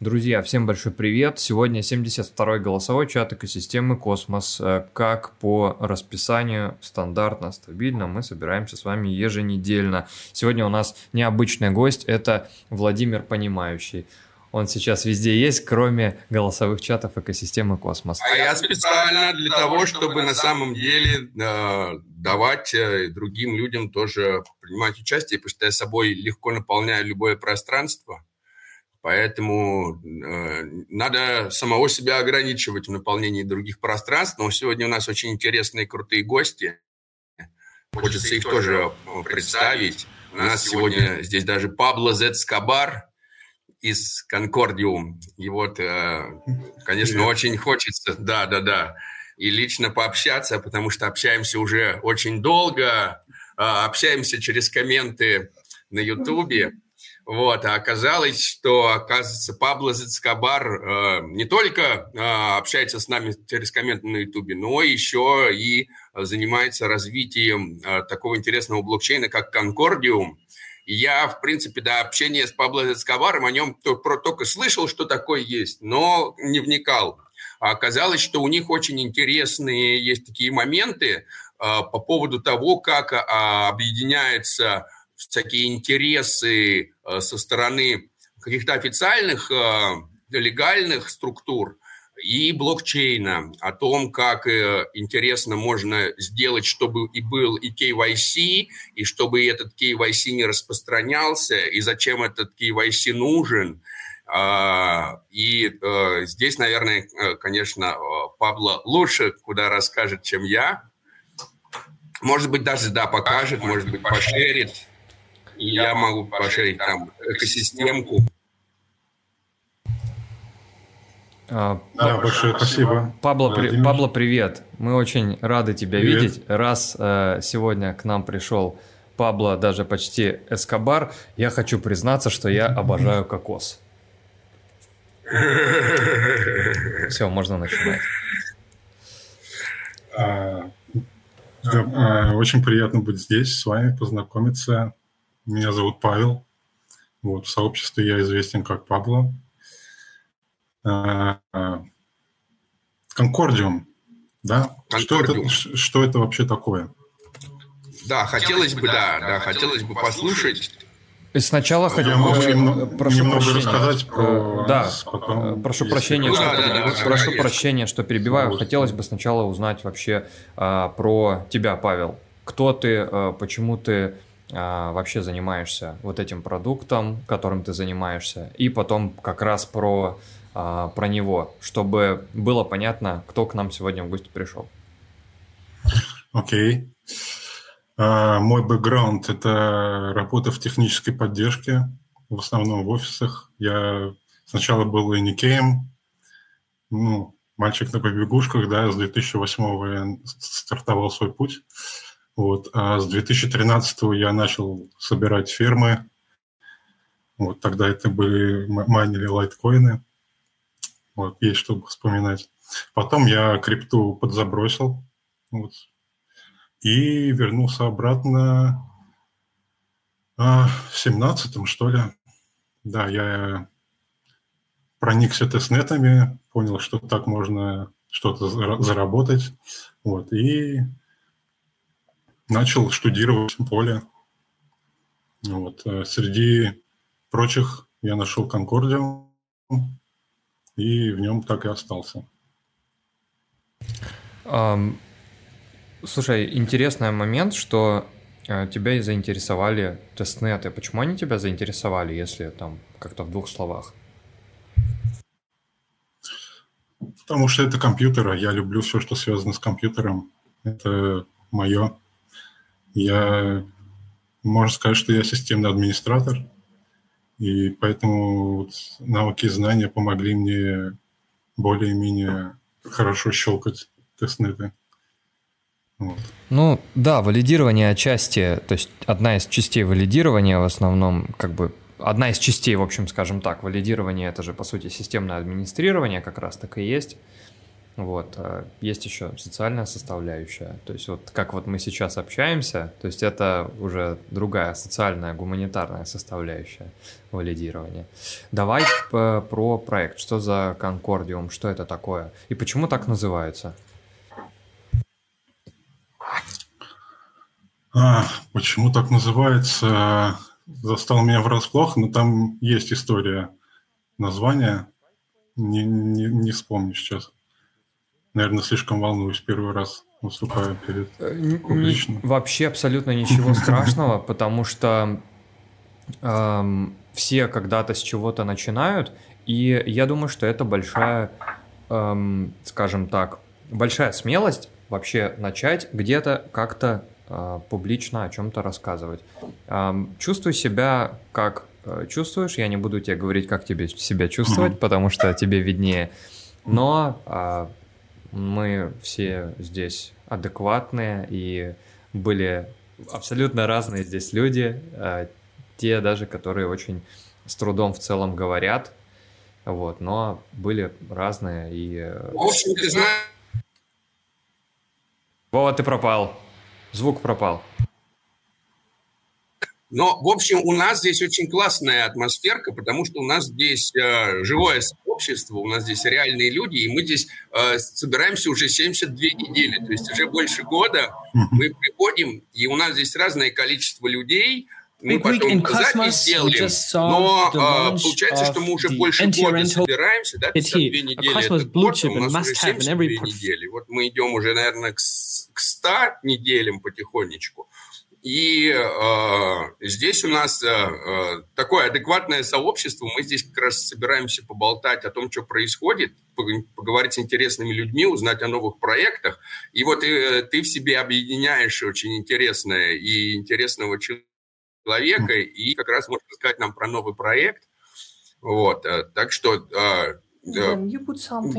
Друзья, всем большой привет! Сегодня 72-й голосовой чат экосистемы Космос. Э, как по расписанию стандартно, стабильно мы собираемся с вами еженедельно. Сегодня у нас необычный гость, это Владимир Понимающий. Он сейчас везде есть, кроме голосовых чатов экосистемы Космос. А я специально для того, чтобы на самом деле э, давать э, другим людям тоже принимать участие, потому что я собой легко наполняю любое пространство – Поэтому э, надо самого себя ограничивать в наполнении других пространств. Но сегодня у нас очень интересные, крутые гости. Хочется их тоже представить. У нас сегодня здесь даже Пабло Зетскабар из Конкордиум. И вот, э, конечно, очень хочется, да, да, да, и лично пообщаться, потому что общаемся уже очень долго, э, общаемся через комменты на Ютубе. Вот, а оказалось, что, оказывается, Пабло Зацкабар э, не только э, общается с нами через комменты на Ютубе, но еще и занимается развитием э, такого интересного блокчейна, как Конкордиум. Я, в принципе, до общения с Пабло Зацкабаром о нем только слышал, что такое есть, но не вникал. А оказалось, что у них очень интересные есть такие моменты э, по поводу того, как э, объединяется всякие интересы э, со стороны каких-то официальных э, легальных структур и блокчейна, о том, как э, интересно можно сделать, чтобы и был и KYC, и чтобы этот KYC не распространялся, и зачем этот KYC нужен. А, и здесь, наверное, конечно, Пабло лучше куда расскажет, чем я. Может быть, даже, да, покажет, может быть, пошерит и я могу пошерить там экосистемку. А, да, большое спасибо. Пабло, при, Пабло, привет. Мы очень рады тебя привет. видеть. Раз э, сегодня к нам пришел Пабло, даже почти Эскобар, я хочу признаться, что я обожаю кокос. Все, можно начинать. А, да, а, очень приятно быть здесь, с вами познакомиться. Меня зовут Павел. Вот, в сообществе я известен как Пабло. А, а, Конкордиум, да? Конкордиум. Что, это, что это вообще такое? Да, хотелось бы, да, да, хотелось бы послушать. И сначала я хотел могу немного, прошу немного прощения. рассказать про э, да, потом, э, прошу прощения, что, да, да, да, прошу прощения, что перебиваю. Хотелось бы сначала узнать вообще а, про тебя, Павел. Кто ты, а, почему ты а, вообще занимаешься вот этим продуктом, которым ты занимаешься, и потом как раз про, а, про него, чтобы было понятно, кто к нам сегодня в гости пришел. Окей. Okay. Uh, мой бэкграунд – это работа в технической поддержке, в основном в офисах. Я сначала был иникеем, ну, мальчик на побегушках, да, с 2008 я стартовал свой путь. Вот. А с 2013 я начал собирать фермы. Вот тогда это были майнили лайткоины. Вот, есть что вспоминать. Потом я крипту подзабросил. Вот, и вернулся обратно а, в семнадцатом, что ли. Да, я проникся тестнетами, понял, что так можно что-то заработать. Вот, и начал штудировать поле. Вот. Э, среди прочих я нашел Конкордиум, и в нем так и остался. Um, слушай, интересный момент, что uh, тебя и заинтересовали тестнеты. Почему они тебя заинтересовали, если там как-то в двух словах? Потому что это компьютер, а я люблю все, что связано с компьютером. Это мое. Я, можно сказать, что я системный администратор, и поэтому вот навыки и знания помогли мне более-менее хорошо щелкать тестнеты. Вот. Ну да, валидирование отчасти, то есть одна из частей валидирования в основном, как бы одна из частей, в общем, скажем так, валидирование это же по сути системное администрирование как раз так и есть. Вот. А есть еще социальная составляющая. То есть вот как вот мы сейчас общаемся, то есть это уже другая социальная, гуманитарная составляющая валидирования. Давай про проект. Что за Конкордиум? Что это такое? И почему так называется? А, почему так называется? Застал меня врасплох, но там есть история названия. Не, не, не вспомню сейчас. Наверное, слишком волнуюсь первый раз выступаю перед э, публично. Вообще абсолютно ничего страшного, потому что эм, все когда-то с чего-то начинают, и я думаю, что это большая, эм, скажем так, большая смелость вообще начать где-то как-то э, публично о чем-то рассказывать. Эм, чувствуй себя как э, чувствуешь, я не буду тебе говорить, как тебе себя чувствовать, потому что тебе виднее, но э, мы все здесь адекватные и были абсолютно разные здесь люди, э, те даже, которые очень с трудом в целом говорят, вот, но были разные и... Э, в общем, ты знаешь... Вова, ты пропал. Звук пропал. Но, в общем, у нас здесь очень классная атмосферка, потому что у нас здесь э, живое общество, у нас здесь реальные люди, и мы здесь э, собираемся уже 72 недели, то есть уже больше года мы приходим, и у нас здесь разное количество людей, мы потом запись сделали, но а, получается, что мы уже больше года собираемся, да, 52 недели это год, у нас уже 72 недели. Вот мы идем уже, наверное, к, к 100 неделям потихонечку. И э, здесь у нас э, такое адекватное сообщество. Мы здесь как раз собираемся поболтать о том, что происходит, поговорить с интересными людьми, узнать о новых проектах. И вот э, ты в себе объединяешь очень интересное и интересного человека, и как раз можешь рассказать нам про новый проект. Вот, э, так что э,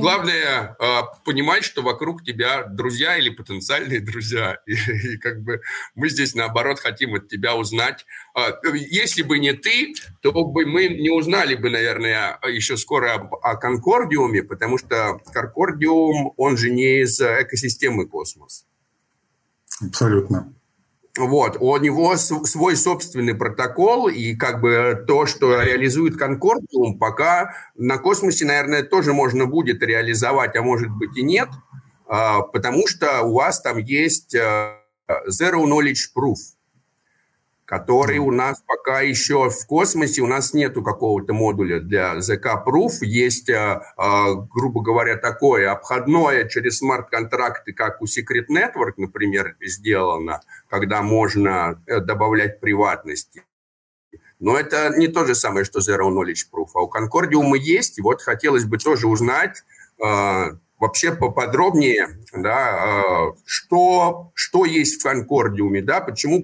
Главное а, понимать, что вокруг тебя друзья или потенциальные друзья. И, и как бы мы здесь, наоборот, хотим от тебя узнать. А, если бы не ты, то бы мы не узнали бы, наверное, еще скоро о, о Конкордиуме, потому что Конкордиум, он же не из экосистемы космос. Абсолютно. Вот, у него свой собственный протокол, и как бы то, что реализует Конкордиум, пока на космосе, наверное, тоже можно будет реализовать, а может быть и нет, а, потому что у вас там есть э, Zero Knowledge Proof – который у нас пока еще в космосе, у нас нету какого-то модуля для ZK Proof, есть, а, а, грубо говоря, такое обходное через смарт-контракты, как у Secret Network, например, сделано, когда можно э, добавлять приватности. Но это не то же самое, что Zero Knowledge Proof. А у Concordium есть, и вот хотелось бы тоже узнать, вообще поподробнее, да, что, что есть в Конкордиуме, да, почему,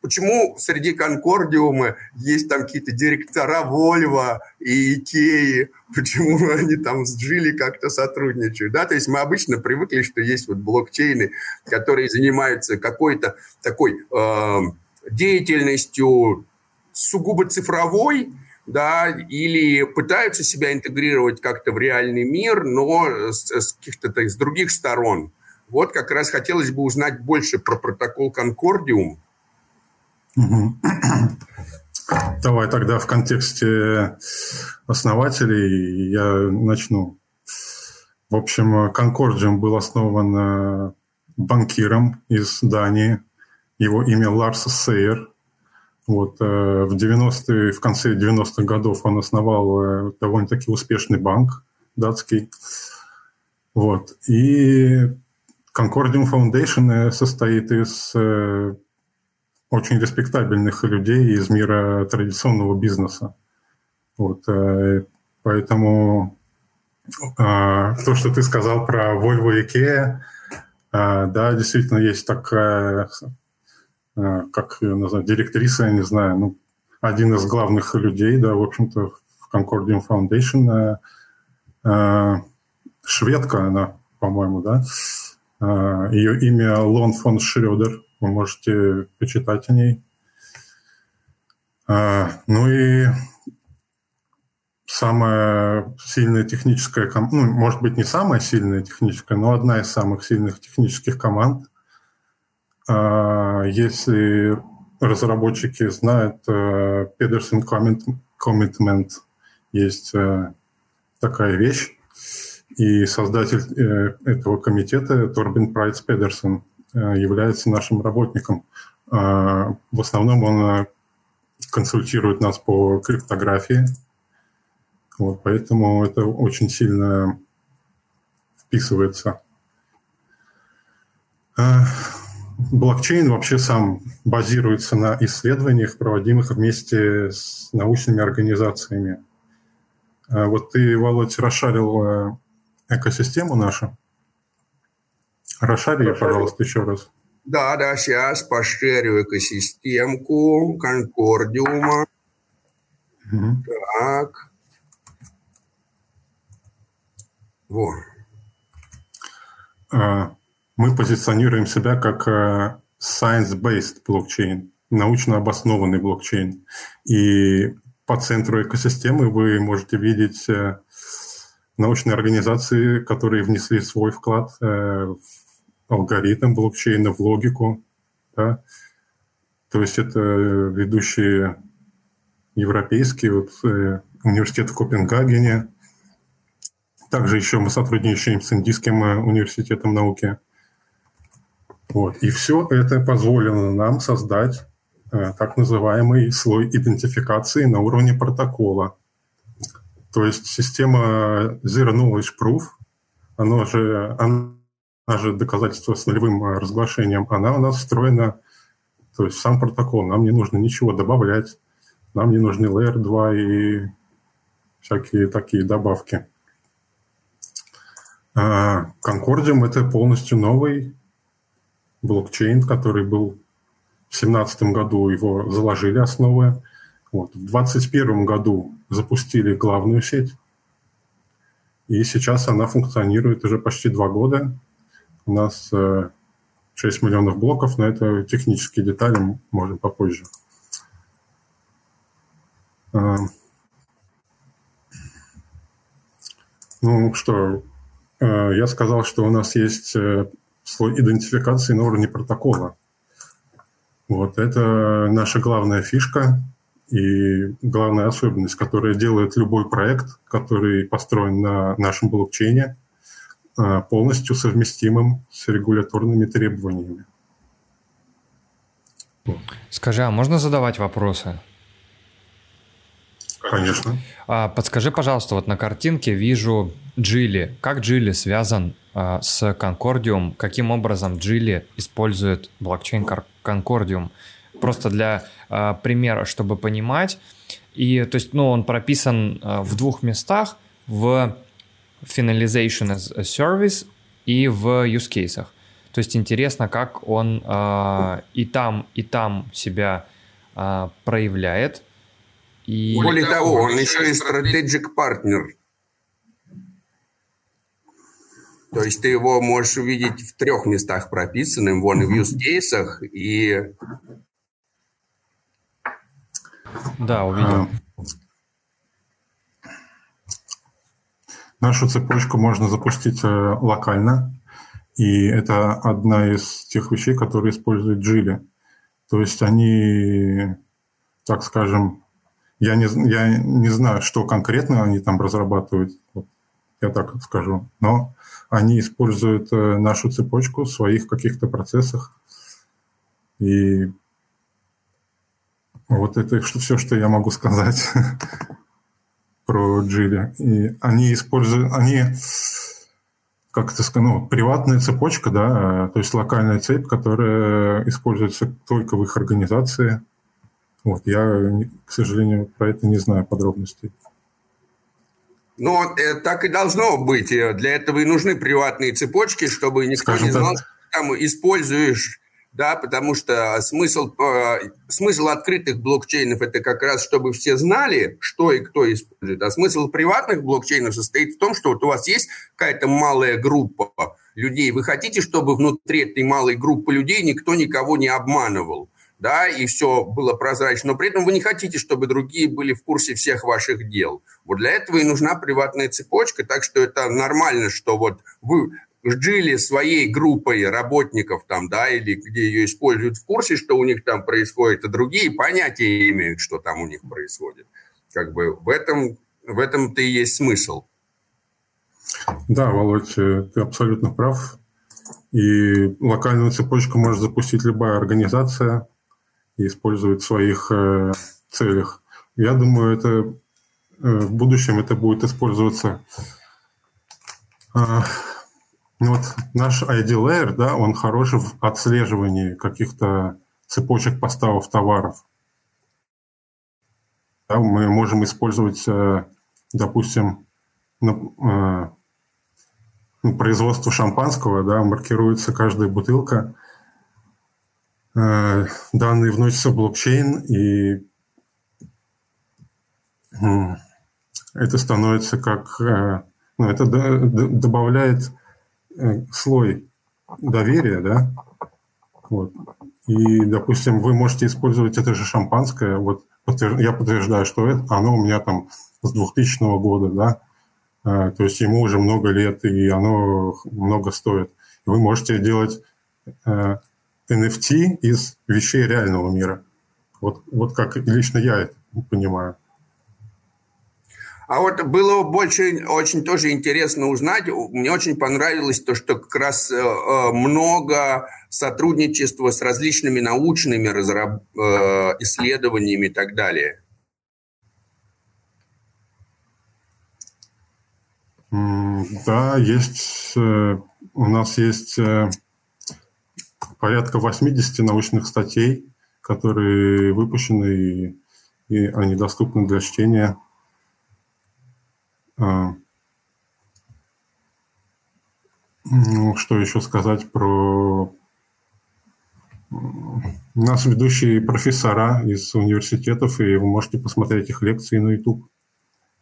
почему среди Конкордиума есть там какие-то директора Вольво и Икеи, почему они там с Джили как-то сотрудничают, да, то есть мы обычно привыкли, что есть вот блокчейны, которые занимаются какой-то такой э, деятельностью сугубо цифровой, да, или пытаются себя интегрировать как-то в реальный мир, но с, с каких-то с других сторон. Вот как раз хотелось бы узнать больше про протокол Конкордиум. Давай тогда в контексте основателей я начну. В общем, Конкордиум был основан э, банкиром из Дании. Его имя Ларс Сейер. Вот, э, в 90 в конце 90-х годов он основал э, довольно-таки успешный банк датский. Вот. И Concordium Foundation состоит из очень респектабельных людей из мира традиционного бизнеса. Вот, поэтому то, что ты сказал про Volvo и IKEA, да, действительно есть такая Э, как ее назвать, директриса, я не знаю, ну, один из главных людей, да, в общем-то, в Concordium Foundation, э, э, шведка она, по-моему, да, ее имя Лон фон Шредер, вы можете почитать о ней. Ну и самая сильная техническая ну, может быть, не самая сильная техническая, но одна из самых сильных технических команд. А, если разработчики знают э, Pedersen Commitment, есть э, такая вещь, и создатель э, этого комитета Торбин Прайц Педерсон является нашим работником. А, в основном он консультирует нас по криптографии, вот, поэтому это очень сильно вписывается. А, блокчейн вообще сам базируется на исследованиях, проводимых вместе с научными организациями. А вот ты, Володь, расшарил э, экосистему нашу. Расшари ее, пожалуйста, еще раз. Да, да, сейчас пошарю экосистемку конкордиума. Угу. Так. Вот. А, мы позиционируем себя как э, science-based блокчейн, научно обоснованный блокчейн. И по центру экосистемы вы можете видеть э, научные организации, которые внесли свой вклад э, в алгоритм блокчейна, в логику. Да? То есть это ведущие европейские, вот, университет в Копенгагене, также еще мы сотрудничаем с Индийским э, университетом науки. Вот. И все это позволило нам создать э, так называемый слой идентификации на уровне протокола. То есть система Zero Knowledge Proof, она же, она же доказательство с нулевым э, разглашением, она у нас встроена, то есть сам протокол, нам не нужно ничего добавлять, нам не нужны Layer 2 и всякие такие добавки. Конкордиум – это полностью новый блокчейн, который был в 2017 году, его заложили основы. Вот. В 2021 году запустили главную сеть, и сейчас она функционирует уже почти два года. У нас 6 э, миллионов блоков, но это технические детали, можем попозже. А, ну что, Э, я сказал, что у нас есть э, слой идентификации на уровне протокола. Вот это наша главная фишка и главная особенность, которая делает любой проект, который построен на нашем блокчейне, э, полностью совместимым с регуляторными требованиями. Скажи, а можно задавать вопросы? Конечно. А, подскажи, пожалуйста, вот на картинке вижу Джили. Как Джили связан а, с Конкордиум? Каким образом Джили использует блокчейн Конкордиум? Просто для а, примера, чтобы понимать. И, то есть, ну, он прописан а, в двух местах, в Finalization as a Service и в use cases. То есть интересно, как он э, и там, и там себя э, проявляет. И... Более того, он еще и стратегик партнер. То есть ты его можешь увидеть в трех местах прописанным, вон и в use кейсах, и... Да, увидел. А, нашу цепочку можно запустить э, локально, и это одна из тех вещей, которые используют Джили. То есть они, так скажем, я не, я не знаю, что конкретно они там разрабатывают, я так скажу, но они используют э, нашу цепочку в своих каких-то процессах. И вот это все, что я могу сказать про Джили. И они используют, они, как это сказать, ну, приватная цепочка, да, то есть локальная цепь, которая используется только в их организации – вот, я, к сожалению, про это не знаю подробностей. Ну, э, так и должно быть. Э, для этого и нужны приватные цепочки, чтобы никто Скажем не знал, так. что там используешь, да, потому что смысл, э, смысл открытых блокчейнов – это как раз, чтобы все знали, что и кто использует. А смысл приватных блокчейнов состоит в том, что вот у вас есть какая-то малая группа людей, вы хотите, чтобы внутри этой малой группы людей никто никого не обманывал. да, и все было прозрачно, но при этом вы не хотите, чтобы другие были в курсе всех ваших дел. Вот для этого и нужна приватная цепочка, так что это нормально, что вот вы жили своей группой работников там, да, или где ее используют в курсе, что у них там происходит, а другие понятия имеют, что там у них происходит. Как бы в этом, в этом-то и есть смысл. Да, Володь, ты абсолютно прав. И локальную цепочку может запустить любая организация и использовать в своих э, целях. Я думаю, это э, в будущем это будет использоваться. Э, ну вот наш ID Layer, да, он хорош в отслеживании каких-то цепочек поставок товаров. Да, мы можем использовать, э, допустим, э, ну, производство шампанского, да, маркируется каждая бутылка, э, данные вносятся в блокчейн, и это становится как, ну, это добавляет слой доверия, да, вот. И, допустим, вы можете использовать это же шампанское, вот я подтверждаю, что это, оно у меня там с 2000 года, да, а, то есть ему уже много лет, и оно много стоит. Вы можете делать NFT э, из вещей реального мира. Вот, вот как лично я это понимаю. А вот было больше очень тоже интересно узнать. Мне очень понравилось то, что как раз э, э, много сотрудничества с различными научными разраб... исследованиями и так далее. Да, есть, э, у нас есть э, порядка 80 научных статей, которые выпущены, и, и они доступны для чтения. А, ну, что еще сказать про... У нас ведущие профессора из университетов, и вы можете посмотреть их лекции на YouTube.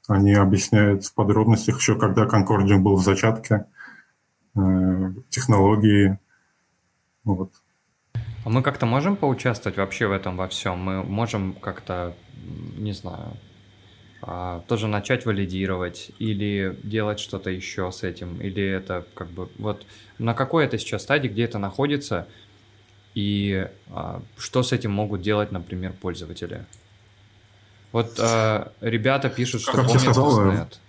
Они объясняют в подробностях еще, когда Конкордиум был в зачатке, э, технологии. Вот. А мы как-то можем поучаствовать вообще в этом во всем? Мы можем как-то, не знаю, а, тоже начать валидировать или делать что-то еще с этим? Или это как бы вот на какой это сейчас стадии, где это находится? И а, что с этим могут делать, например, пользователи? Вот э, ребята пишут, что как помнят тестнет.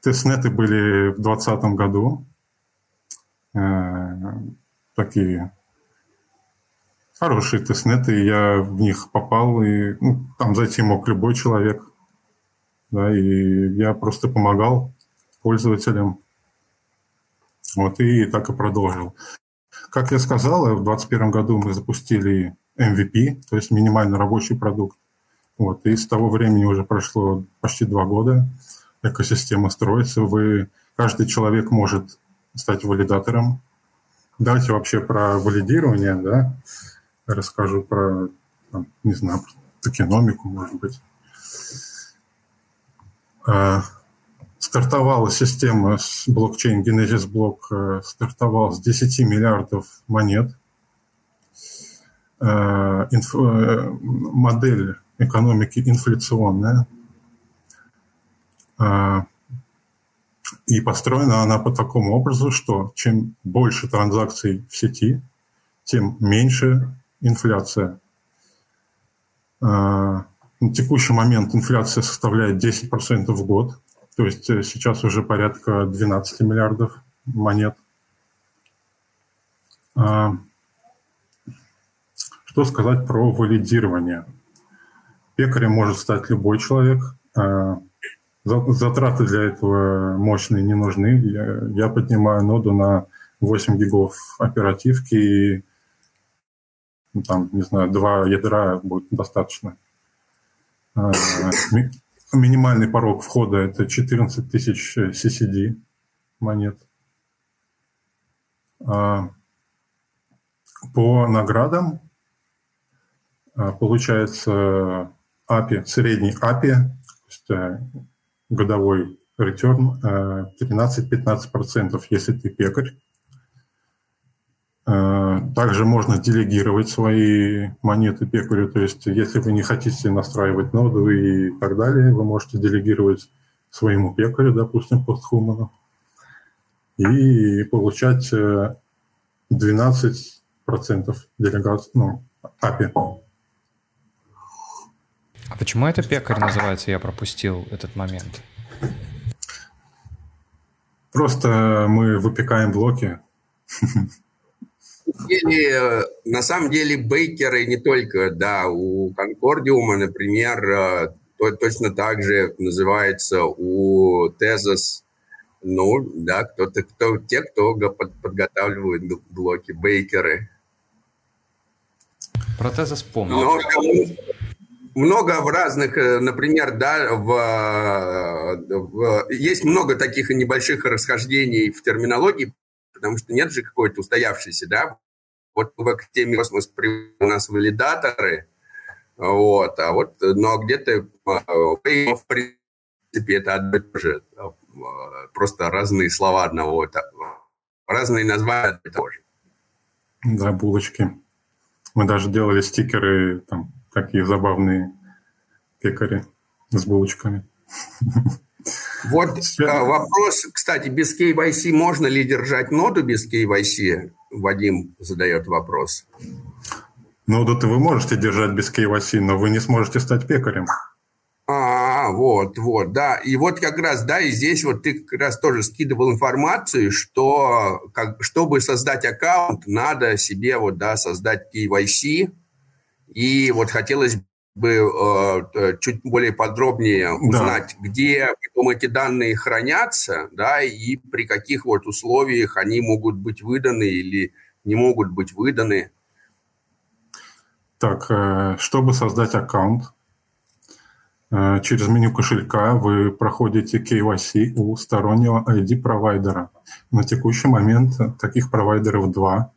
Тестнеты были в 2020 году. Э, такие хорошие тестнеты. Я в них попал, и ну, там зайти мог любой человек. Да, и я просто помогал пользователям. Вот, и так и продолжил. Как я сказал, в 2021 году мы запустили MVP, то есть минимально рабочий продукт. Вот. И с того времени уже прошло почти два года. Экосистема строится. Вы, каждый человек может стать валидатором. Давайте вообще про валидирование, да, расскажу про, там, не знаю, токеномику, может быть. А, стартовала система с блокчейн Genesis Block, э, стартовал с 10 миллиардов монет – Э, инф, э, модель экономики инфляционная. Э, и построена она по такому образу, что чем больше транзакций в сети, тем меньше инфляция. На текущий момент инфляция составляет 10% в год, то есть сейчас уже порядка 12 миллиардов монет. Что сказать про валидирование? Пекарем может стать любой человек. А, затраты для этого мощные не нужны. Я, поднимаю ноду на 8 гигов оперативки и ну, там, не знаю, два ядра будет достаточно. А, минимальный порог входа – это 14 тысяч CCD монет. А, по наградам а, получается API, средний API, то есть э, годовой return 13-15%, э, если ты пекарь. Э, также можно делегировать свои монеты пекарю, то есть если вы не хотите настраивать ноду и так далее, вы можете делегировать своему пекарю, допустим, постхуману, и получать 12% делегации, ну, API. А почему это пекарь называется? Я пропустил этот момент. Просто мы выпекаем блоки. Деле, на самом деле бейкеры не только, да, у Конкордиума, например, э, то, точно так же называется у Тезос, ну, да, кто-то, кто, те, кто подготавливают блоки, бейкеры. Про Тезос помню. Но, много в разных, э, например, да, в, в, есть много таких небольших расхождений в терминологии, потому что нет же какой-то устоявшейся, да. Вот в теме космос у нас валидаторы, вот, а вот, но где-то, а, в принципе, это одно и то же, а, просто разные слова одного, разные названия того же. Да, булочки. Мы даже делали стикеры там такие забавные пекари с булочками. Вот а, вопрос, кстати, без KYC можно ли держать ноду без KYC? Вадим задает вопрос. Ноду-то вы можете держать без KYC, но вы не сможете стать пекарем. А, вот, вот, да. И вот как раз, да, и здесь вот ты как раз тоже скидывал информацию, что как, чтобы создать аккаунт, надо себе вот, да, создать KYC, и вот хотелось бы э, э, чуть более подробнее узнать, да. где потом эти данные хранятся, да, и при каких вот условиях они могут быть выданы или не могут быть выданы. Так, э, чтобы создать аккаунт, э, через меню кошелька вы проходите KYC у стороннего ID-провайдера. На текущий момент таких провайдеров два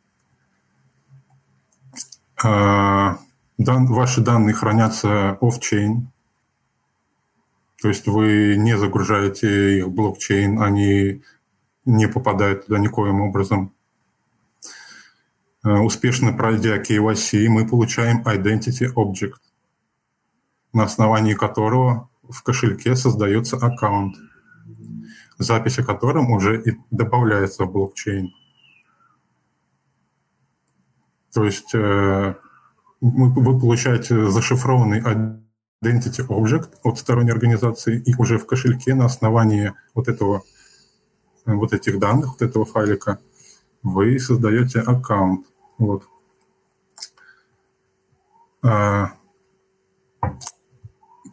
дан, ваши данные хранятся off-chain, то есть вы не загружаете их в блокчейн, они не попадают туда никоим образом. Э, успешно пройдя KYC, мы получаем Identity Object, на основании которого в кошельке создается аккаунт, запись о котором уже и добавляется в блокчейн. То есть э, вы получаете зашифрованный identity object от сторонней организации, и уже в кошельке на основании вот этого вот этих данных, вот этого файлика, вы создаете аккаунт. Вот. А,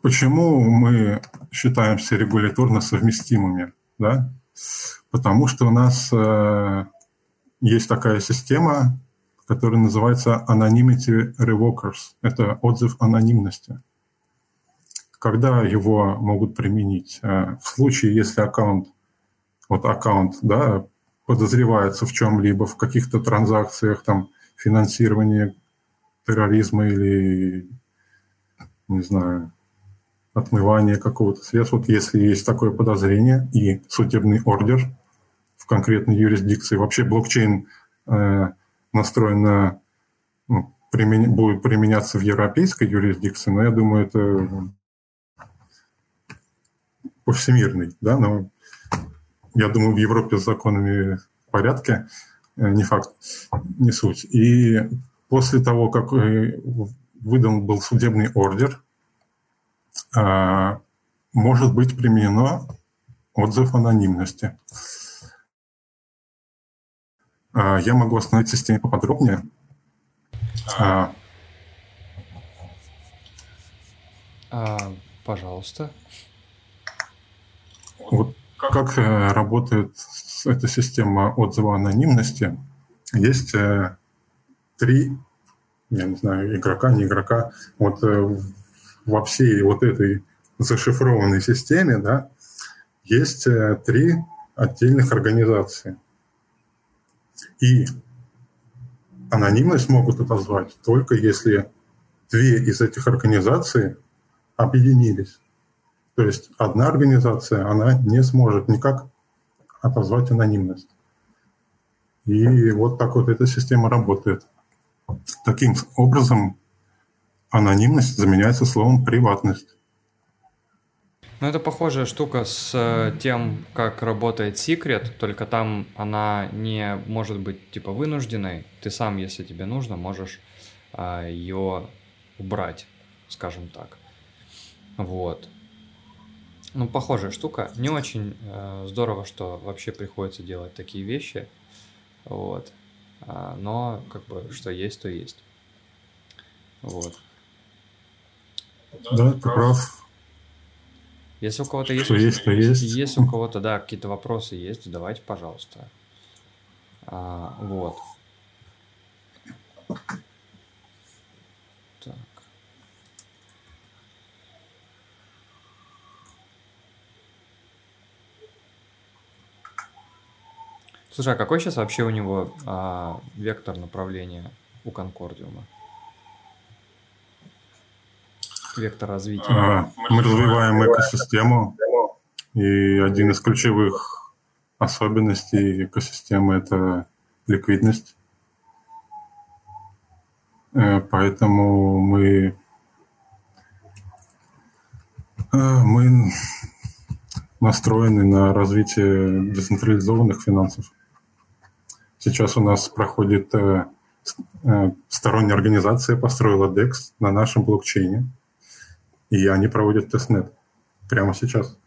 почему мы считаемся регуляторно совместимыми? Да? Потому что у нас э, есть такая система, который называется Anonymity Revokers. Это отзыв анонимности. Когда его могут применить? Э, в случае, если аккаунт, вот аккаунт, да, подозревается в чем-либо, в каких-то транзакциях, там, финансирование терроризма или, не знаю, отмывание какого-то средства. Вот если есть такое подозрение и судебный ордер в конкретной юрисдикции, вообще блокчейн э, настроен на ну, примен... будет применяться в европейской юрисдикции, но я думаю, это повсемирный, да, но я думаю, в Европе с законами порядке, э, не факт, не суть. И после того, как э, выдан был судебный ордер, а, может быть применено отзыв анонимности. А, я могу остановить системе поподробнее. А, а, пожалуйста. Вот как э, работает эта система отзыва анонимности? Есть э, три, я не знаю, игрока, не игрока. Вот э, во всей вот этой зашифрованной системе, да, есть три отдельных организации – и анонимность могут отозвать только если две из этих организаций объединились. То есть одна организация, она не сможет никак отозвать анонимность. И вот так вот эта система работает. Таким образом, анонимность заменяется словом приватность. Ну, это похожая штука с э, тем, как работает Secret, только там она не может быть типа вынужденной. Ты сам, если тебе нужно, можешь а, ее убрать, скажем так. Вот. Ну, похожая штука. Не очень э, здорово, что вообще приходится делать такие вещи. Вот. А, но, как бы, что есть, то есть. Вот. Да, ты прав. Если у кого-то есть, есть, то есть. Если у кого-то, да, какие-то вопросы есть, давайте, пожалуйста. А, вот. Так. Слушай, а какой сейчас вообще у него а, вектор направления у Конкордиума? Вектор развития? Мы развиваем экосистему, и один из ключевых особенностей экосистемы – это ликвидность. Э, поэтому мы, э, мы настроены на развитие децентрализованных финансов. Сейчас у нас проходит э, сторонняя организация построила DEX на нашем блокчейне – и они проводят тестнет прямо сейчас.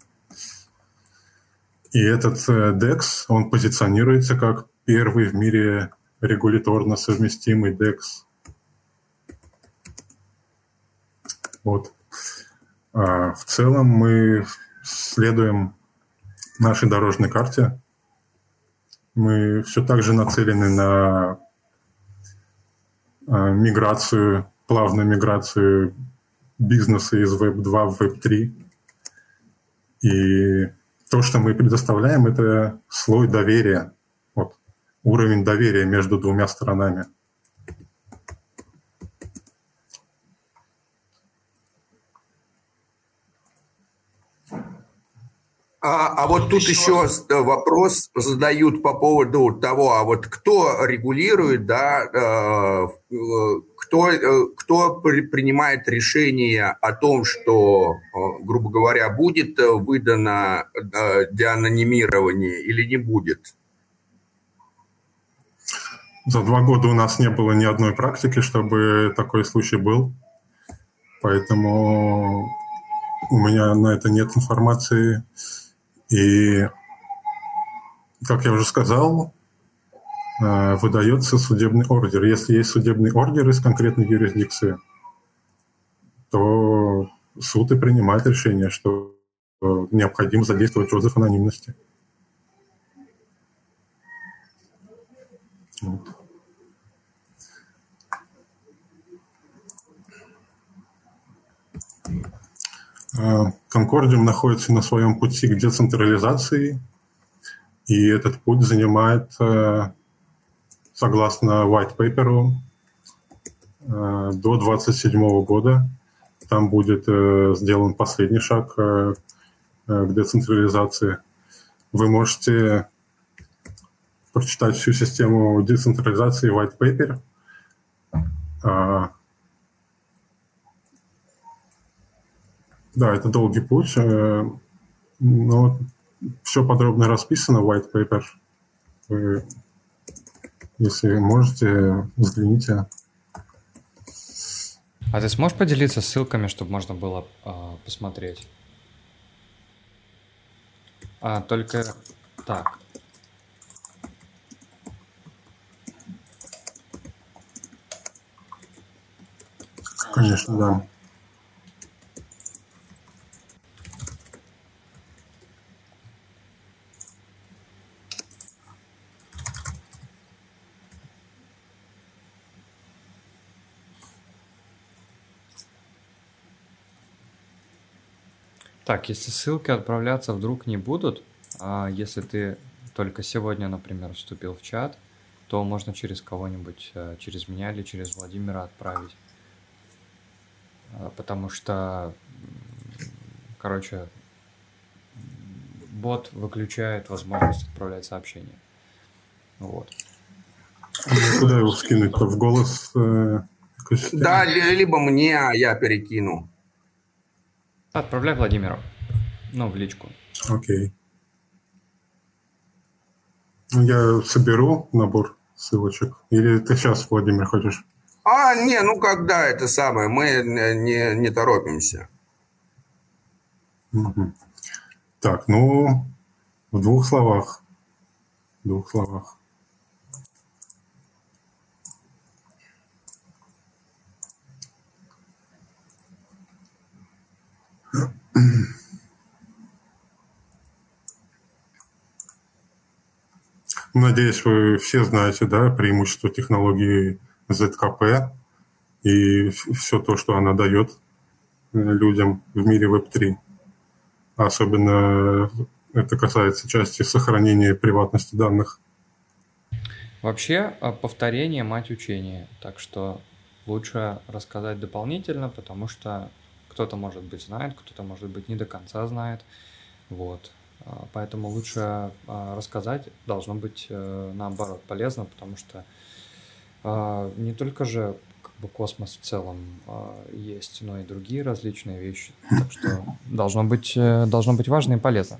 И этот э, DEX, он позиционируется как первый в мире регуляторно совместимый DEX. Вот. А в целом мы следуем нашей дорожной карте. Мы все так же нацелены на а, миграцию, плавную миграцию бизнеса из Web2 в Web3. И то, что мы предоставляем, это слой доверия, вот, уровень доверия между двумя сторонами. А, а вот тут еще вопрос задают по поводу того, а вот кто регулирует, да, э, э, кто, э, кто принимает решение о том, что, грубо говоря, будет выдано для анонимирования или не будет? За два года у нас не было ни одной практики, чтобы такой случай был. Поэтому у меня на это нет информации. И, как я уже сказал, э, выдается судебный ордер. Если есть судебный ордер из конкретной юрисдикции, то суд и принимает решение, что э, необходимо задействовать отзыв анонимности. Вот. Конкордиум находится на своем пути к децентрализации, и этот путь занимает, э, согласно white paper, э, до 2027 года. Там будет э, сделан последний шаг к децентрализации. Вы можете прочитать всю систему децентрализации white paper. Да, это долгий путь, э, но все подробно расписано в white paper. Вы, если можете, взгляните. А ты сможешь поделиться ссылками, чтобы можно было э, посмотреть? А, только так. Конечно, да. Так, если ссылки отправляться вдруг не будут, а если ты только сегодня, например, вступил в чат, то можно через кого-нибудь, э, через меня или через Владимира отправить. А, потому что, короче, бот выключает возможность отправлять сообщения. Вот. Куда его скинуть? В голос? Э, да, либо мне, а я перекину. Отправляй Владимиру. Ну, в личку. Окей. Ну, я соберу набор ссылочек. Или ты сейчас, Владимир, хочешь? А, не, ну когда это самое, мы не, не торопимся. Угу. Так, ну, в двух словах. В двух словах. Надеюсь, вы все знаете да, преимущество технологии ZKP и все то, что она дает людям в мире Web3. Особенно это касается части сохранения приватности данных. Вообще, а, повторение – мать учения. Так что лучше рассказать дополнительно, потому что кто-то, может быть, знает, кто-то, может быть, не до конца знает. Вот. А, поэтому лучше а, рассказать должно быть э, наоборот полезно, потому что а, не только же как бы космос в целом есть, но и другие различные вещи. Так что должно быть, э, должно быть важно и полезно.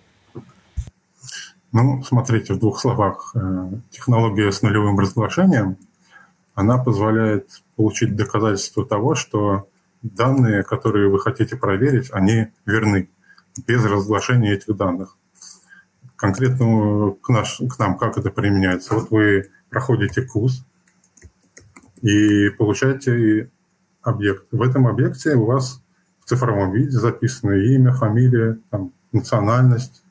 Ну, смотрите, в двух словах. Э, технология с нулевым разглашением, она позволяет получить доказательство того, что данные, которые вы хотите проверить, они верны без разглашения этих данных. Конкретно к, наш, к нам как это применяется? Вот вы проходите курс и получаете объект. В этом объекте у вас в цифровом виде записано имя, фамилия, там, национальность,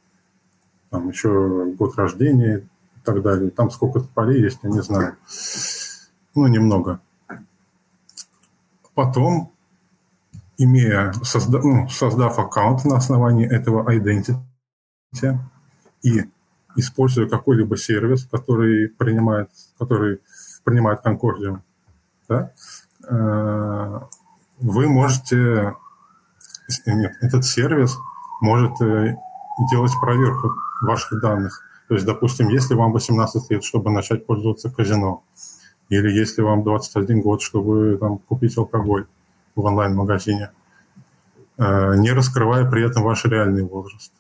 там еще год рождения и так далее. Там сколько-то полей есть, я не знаю. Ну, немного. Потом имея, созда, ну, создав аккаунт на основании этого identity и используя какой-либо сервис, который принимает, который принимает Concordium, да, э, вы можете, нет, этот сервис может э, делать проверку ваших данных. То есть, допустим, если вам 18 лет, чтобы начать пользоваться казино, или если вам 21 год, чтобы там, купить алкоголь, в онлайн-магазине, э, не раскрывая при этом ваш реальный возраст.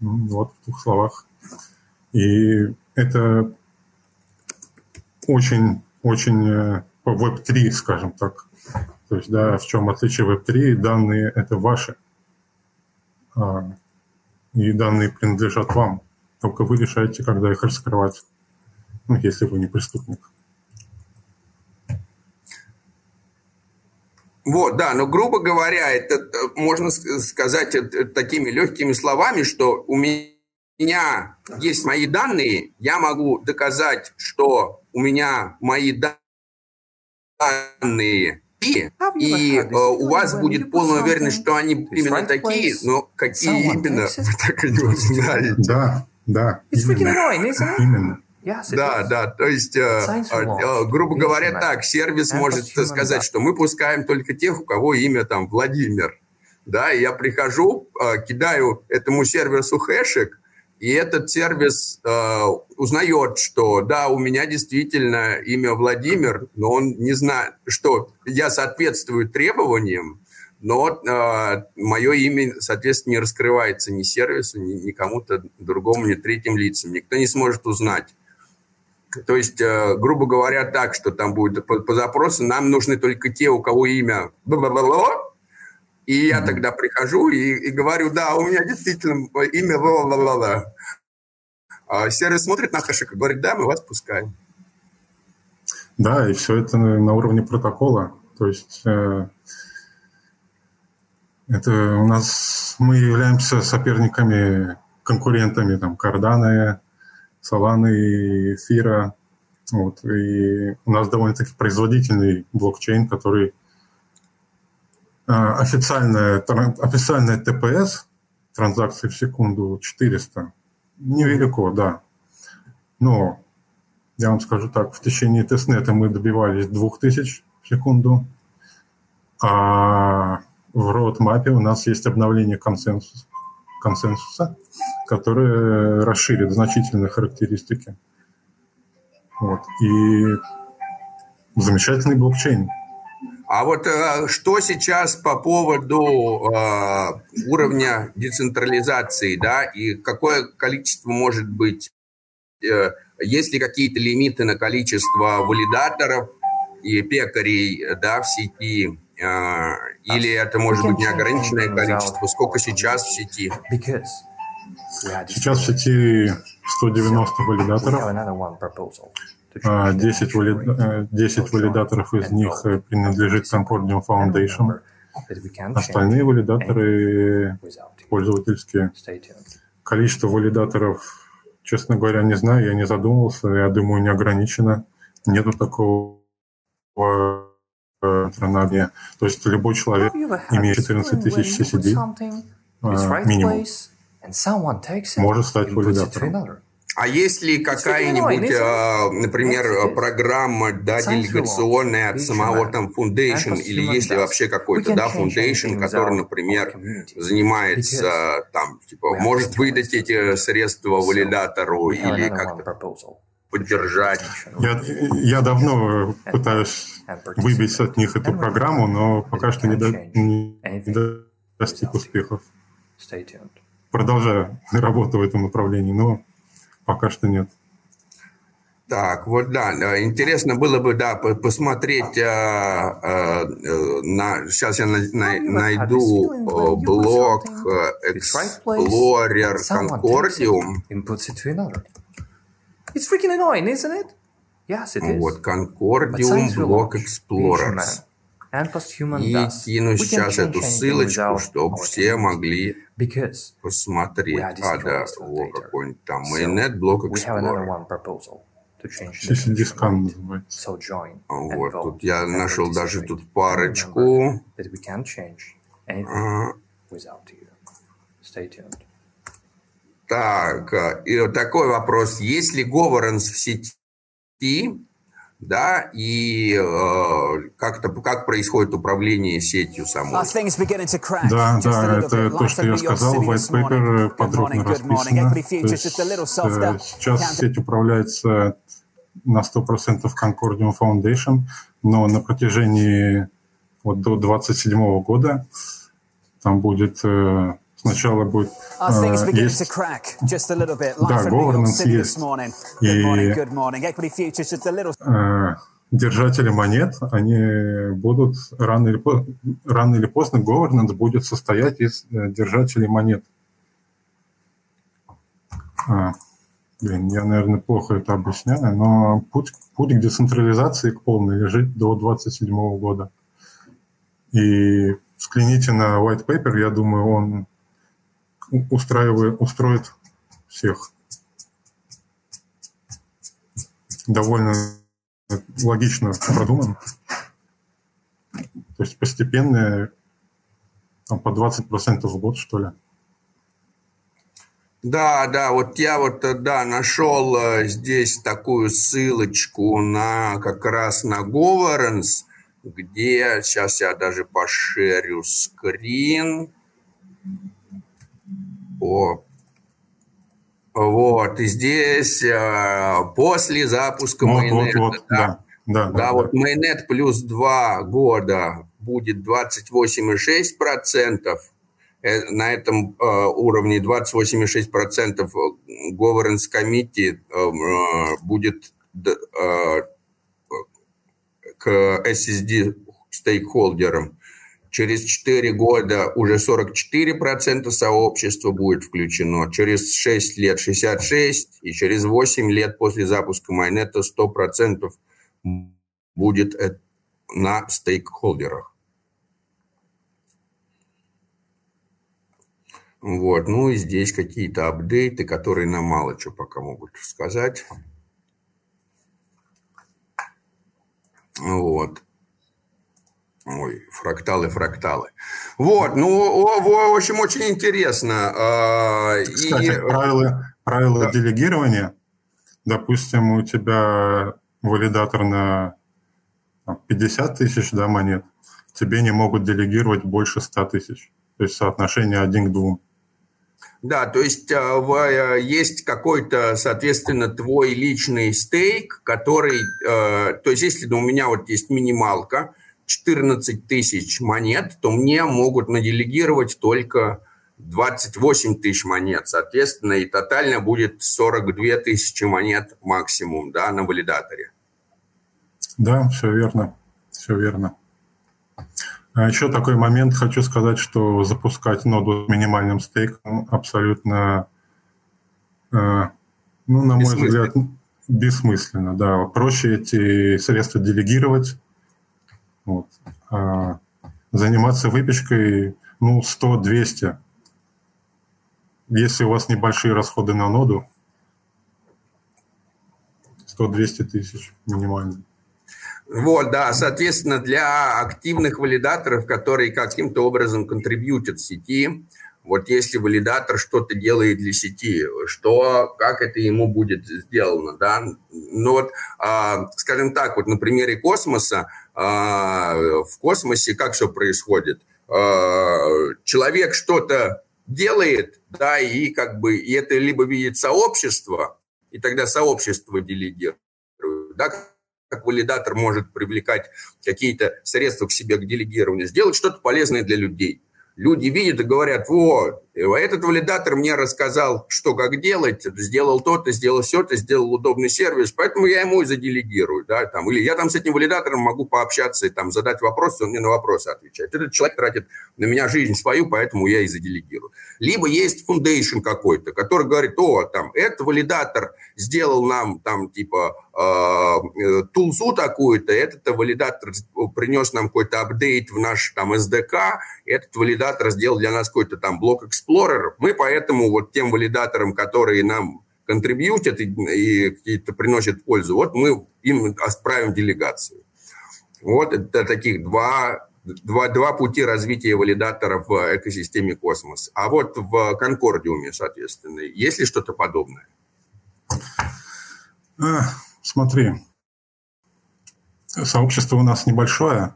Ну, вот в двух словах. И это очень, очень э, по Web3, скажем так. То есть, да, в чем отличие Web3? Данные – это ваши. А, и данные принадлежат вам. Только вы решаете, когда их раскрывать. Ну, если вы не преступник. Вот, да, но грубо говоря, это э, можно сказать такими легкими словами, что у меня есть мои данные, я могу доказать, что у меня мои данные и, и э, у вас будет полная уверенность, что они именно такие, но какие именно, вы так и не узнаете. Да, да, именно. именно. Да, да, то есть, э, э, грубо говоря, так, сервис может сказать, что мы пускаем только тех, у кого имя там Владимир. Да, и я прихожу, э, кидаю этому сервису хэшек, и этот сервис э, узнает, что да, у меня действительно имя Владимир, но он не знает, что я соответствую требованиям, но э, мое имя, соответственно, не раскрывается ни сервису, ни, ни кому-то другому, ни третьим лицам. Никто не сможет узнать. То есть, э, грубо говоря, так, что там будет по, по запросу, нам нужны только те, у кого имя и я тогда прихожу и, и говорю, да, у меня действительно имя ла-ла-ла-ла. А сервис смотрит на хэшек и говорит, да, мы вас пускаем. Да, и все это на уровне протокола. То есть э, это у нас мы являемся соперниками, конкурентами там Кардана, Solana и Эфира. Вот. И у нас довольно-таки производительный блокчейн, который э, официальная, официальная ТПС, транзакции в секунду 400, невелико, да. Но я вам скажу так, в течение тестнета мы добивались 2000 в секунду, а в роудмапе у нас есть обновление консенсуса, консенсуса, которое расширит значительные характеристики. Вот. И замечательный блокчейн. А вот э, что сейчас по поводу э, уровня децентрализации, да, и какое количество может быть, э, есть ли какие-то лимиты на количество валидаторов и пекарей, да, в сети, э, или это может быть неограниченное количество, сколько сейчас в сети? Сейчас в сети 190 валидаторов. 10, вали... 10 валидаторов из них э, принадлежит Concordium Foundation. Остальные валидаторы пользовательские. Количество валидаторов, честно говоря, не знаю, я не задумывался. Я думаю, не ограничено. Нету такого э, страна, То есть любой человек, имеет 14 тысяч CCD, э, минимум, может стать валидатором. А есть ли какая-нибудь, а, например, программа да, делегационная от самого там Foundation, или есть ли вообще какой-то да, Foundation, который, например, занимается там, типа, может выдать эти средства валидатору или как-то поддержать? Я, я давно пытаюсь выбить от них эту программу, но пока что не, до, не достиг успехов. Продолжаю работу в этом направлении, но Пока что нет. Так, вот да, интересно было бы, да, посмотреть а, а, на, сейчас я на, на, найду блок Explorer Concordium. It's freaking annoying, isn't it? Yes, it is. Вот, Concordium блок Explorers. И кину сейчас эту ссылочку, чтобы все могли посмотреть. А, да, вот какой-нибудь там mainnet блок Explorer. CCD-скан называется. Вот, тут я нашел даже тут парочку. А. Так, и такой вопрос. Есть ли governance в сети, да, и э, как-то как происходит управление сетью самой. Да, да, это то, что я сказал, white paper подробно расписано. То есть, э, сейчас сеть управляется на 100% Concordium Foundation, но на протяжении вот до 27 года там будет э, Сначала будет э, есть... Да, governance есть. И э, держатели монет, они будут рано или, по... рано или поздно governance будет состоять из э, держателей монет. А, блин, я, наверное, плохо это объясняю, но путь, путь к децентрализации к полной лежит до 27 года. И взгляните на white paper, я думаю, он устраивает, устроит всех. Довольно логично продуман. То есть постепенно там, по 20% в год, что ли. Да, да, вот я вот, да, нашел э, здесь такую ссылочку на как раз на Governance, где, сейчас я даже пошерю скрин, о, вот, и здесь э, после запуска вот, майонета, вот, вот, да, да, да, да, да, вот майонет плюс 2 года будет 28,6%, э, на этом э, уровне 28,6% governance committee э, э, будет э, к SSD стейкхолдерам. Через 4 года уже 44% сообщества будет включено, через 6 лет 66%, и через 8 лет после запуска майнета 100% будет на стейкхолдерах. Вот, ну и здесь какие-то апдейты, которые нам мало что пока могут сказать. Вот. Ой, фракталы, фракталы. Вот, ну, в общем, очень интересно. А, Кстати, и... правила, правила да. делегирования. Допустим, у тебя валидатор на 50 тысяч да, монет, тебе не могут делегировать больше 100 тысяч. То есть соотношение один к двум. Да, то есть э, есть какой-то, соответственно, твой личный стейк, который, э, то есть если у меня вот есть минималка, 14 тысяч монет, то мне могут наделегировать только 28 тысяч монет. Соответственно, и тотально будет 42 тысячи монет максимум да, на валидаторе. Да, все верно. Все верно. А еще такой момент, хочу сказать, что запускать ноду с минимальным стейком абсолютно, э, ну, на мой взгляд, бессмысленно. Да, проще эти средства делегировать, вот. а заниматься выпечкой, ну, 100-200. Если у вас небольшие расходы на ноду, 100-200 тысяч минимально. Вот, да, соответственно, для активных валидаторов, которые каким-то образом контрибьютят сети, вот если валидатор что-то делает для сети, что, как это ему будет сделано, да? Ну вот, э, скажем так, вот на примере космоса, в космосе как все происходит? Э, человек что-то делает, да, и как бы и это либо видит сообщество, и тогда сообщество делегирует, да, как валидатор может привлекать какие-то средства к себе, к делегированию, сделать что-то полезное для людей. Люди видят и говорят, вот, этот валидатор мне рассказал, что как делать, сделал то-то, сделал все-то, сделал удобный сервис, поэтому я ему и заделегирую. Да, там, или я там с этим валидатором могу пообщаться и там, задать вопросы, он мне на вопросы отвечает. Этот человек тратит на меня жизнь свою, поэтому я и заделегирую. Либо есть foundation какой-то, который говорит, о, там, этот валидатор сделал нам там типа э, тулзу такую-то, этот валидатор принес нам какой-то апдейт в наш там SDK, этот валидатор сделал для нас какой-то там block explorer. Мы поэтому вот тем валидаторам, которые нам контрибьютят и, и какие-то приносят пользу, вот мы им отправим делегацию. Вот это таких два, два, два пути развития валидаторов в экосистеме космос. А вот в Конкордиуме, соответственно, есть ли что-то подобное? А, смотри, сообщество у нас небольшое,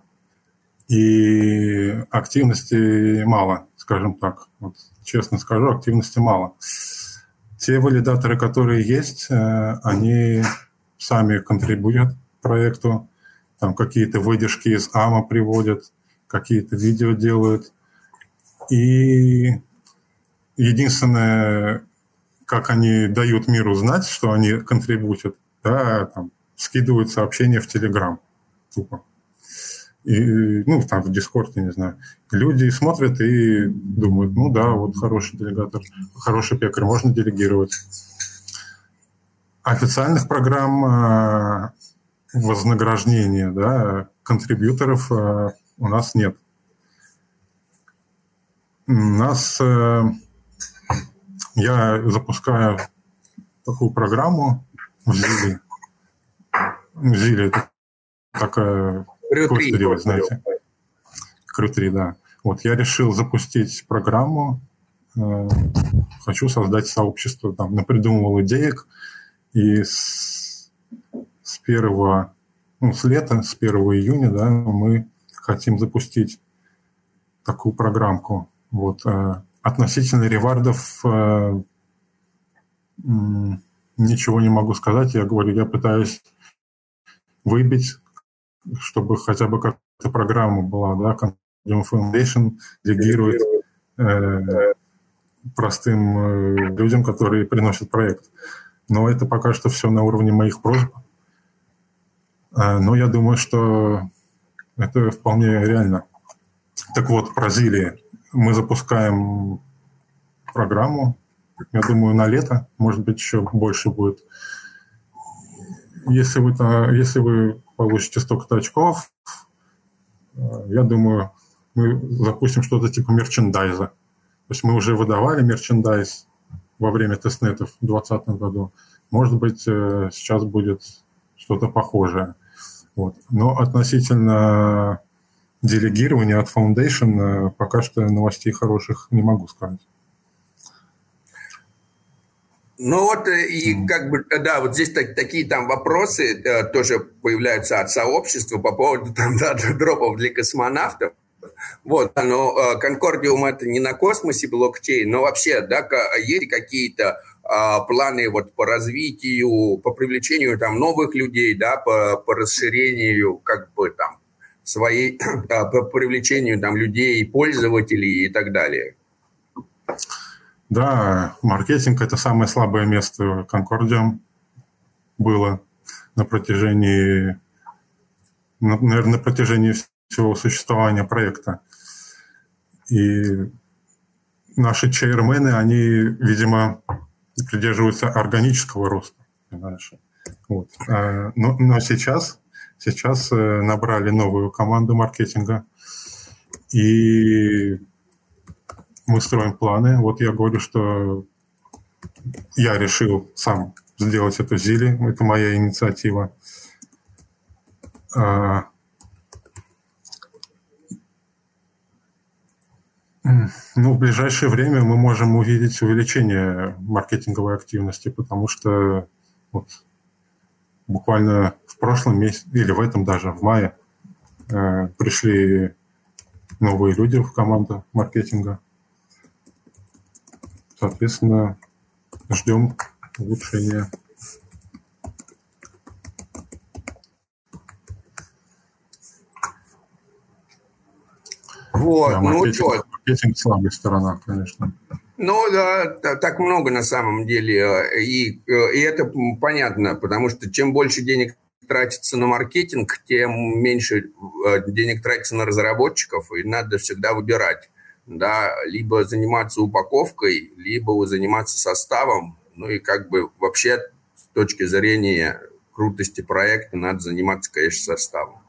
и активности мало, скажем так. Вот честно скажу, активности мало. Те валидаторы, которые есть, э, они сами контрибуют проекту, там какие-то выдержки из АМА приводят, какие-то видео делают. И единственное, как они дают миру знать, что они контрибутят, да, там, скидывают сообщения в Телеграм тупо и, ну, там в Дискорде, не знаю, люди смотрят и думают, ну да, вот хороший делегатор, хороший пекарь, можно делегировать. Официальных программ э, вознаграждения, да, контрибьюторов э, у нас нет. У нас э, я запускаю такую программу в Зиле. В Зиле это такая Крю-3. делать, знаете. Крю-3, да. Вот я решил запустить программу, э, хочу создать сообщество, там, напридумывал идеек, и с, с первого, ну, с лета, с 1 июня, да, мы хотим запустить такую программку. Вот, э, относительно ревардов э, ничего не могу сказать. Я говорю, я пытаюсь выбить чтобы хотя бы как-то программа была, да, Continuum Foundation делегирует э, простым э, людям, которые приносят проект. Но это пока что все на уровне моих просьб. Э, но я думаю, что это вполне реально. Так вот, Бразилии мы запускаем программу, я думаю, на лето, может быть, еще больше будет. Если вы, если вы получите столько-то очков, я думаю, мы запустим что-то типа мерчендайза. То есть мы уже выдавали мерчендайз во время тестнетов в 2020 году. Может быть, э, сейчас будет что-то похожее. Вот. Но относительно делегирования от Foundation э, пока что новостей хороших не могу сказать. Ну вот э, и как бы, да, вот здесь так, такие там вопросы э, тоже появляются от сообщества по поводу там, да, дропов для космонавтов. Вот, но Конкордиум это не на космосе блокчейн, но вообще, да, есть какие-то а, планы вот по развитию, по привлечению там новых людей, да, по, по расширению как бы там своей, по привлечению там людей, пользователей и так далее. Да, маркетинг – это самое слабое место Конкордиум было на протяжении, наверное, на протяжении всего существования проекта. И наши чейрмены, они, видимо, придерживаются органического роста. Понимаешь? Вот. А, но, но сейчас, сейчас э, набрали новую команду маркетинга, и мы строим планы. Вот я говорю, что я решил сам сделать эту зили, это моя инициатива. А, Ну, в ближайшее время мы можем увидеть увеличение маркетинговой активности, потому что вот буквально в прошлом месяце, или в этом даже, в мае, э, пришли новые люди в команду маркетинга. Соответственно, ждем улучшения. Вот, да, ну что, маркетинг слабая сторона, конечно. Ну да, так много на самом деле. И, и это понятно, потому что чем больше денег тратится на маркетинг, тем меньше э, денег тратится на разработчиков, и надо всегда выбирать. Да, либо заниматься упаковкой, либо заниматься составом. Ну и как бы вообще с точки зрения крутости проекта надо заниматься, конечно, составом,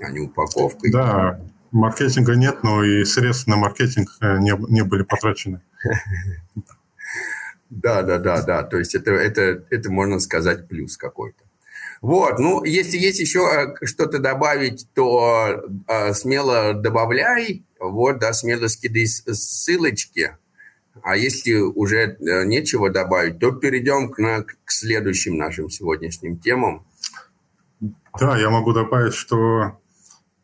а не упаковкой. Да, маркетинга нет, но и средств на маркетинг э, не, не были потрачены. Да, да, да, да. То есть это, это, это можно сказать плюс какой-то. Вот, ну, если есть еще э, что-то добавить, то э, смело добавляй, вот, да, смело скидай ссылочки. А если уже э, нечего добавить, то перейдем к, на, к следующим нашим сегодняшним темам. Да, я могу добавить, что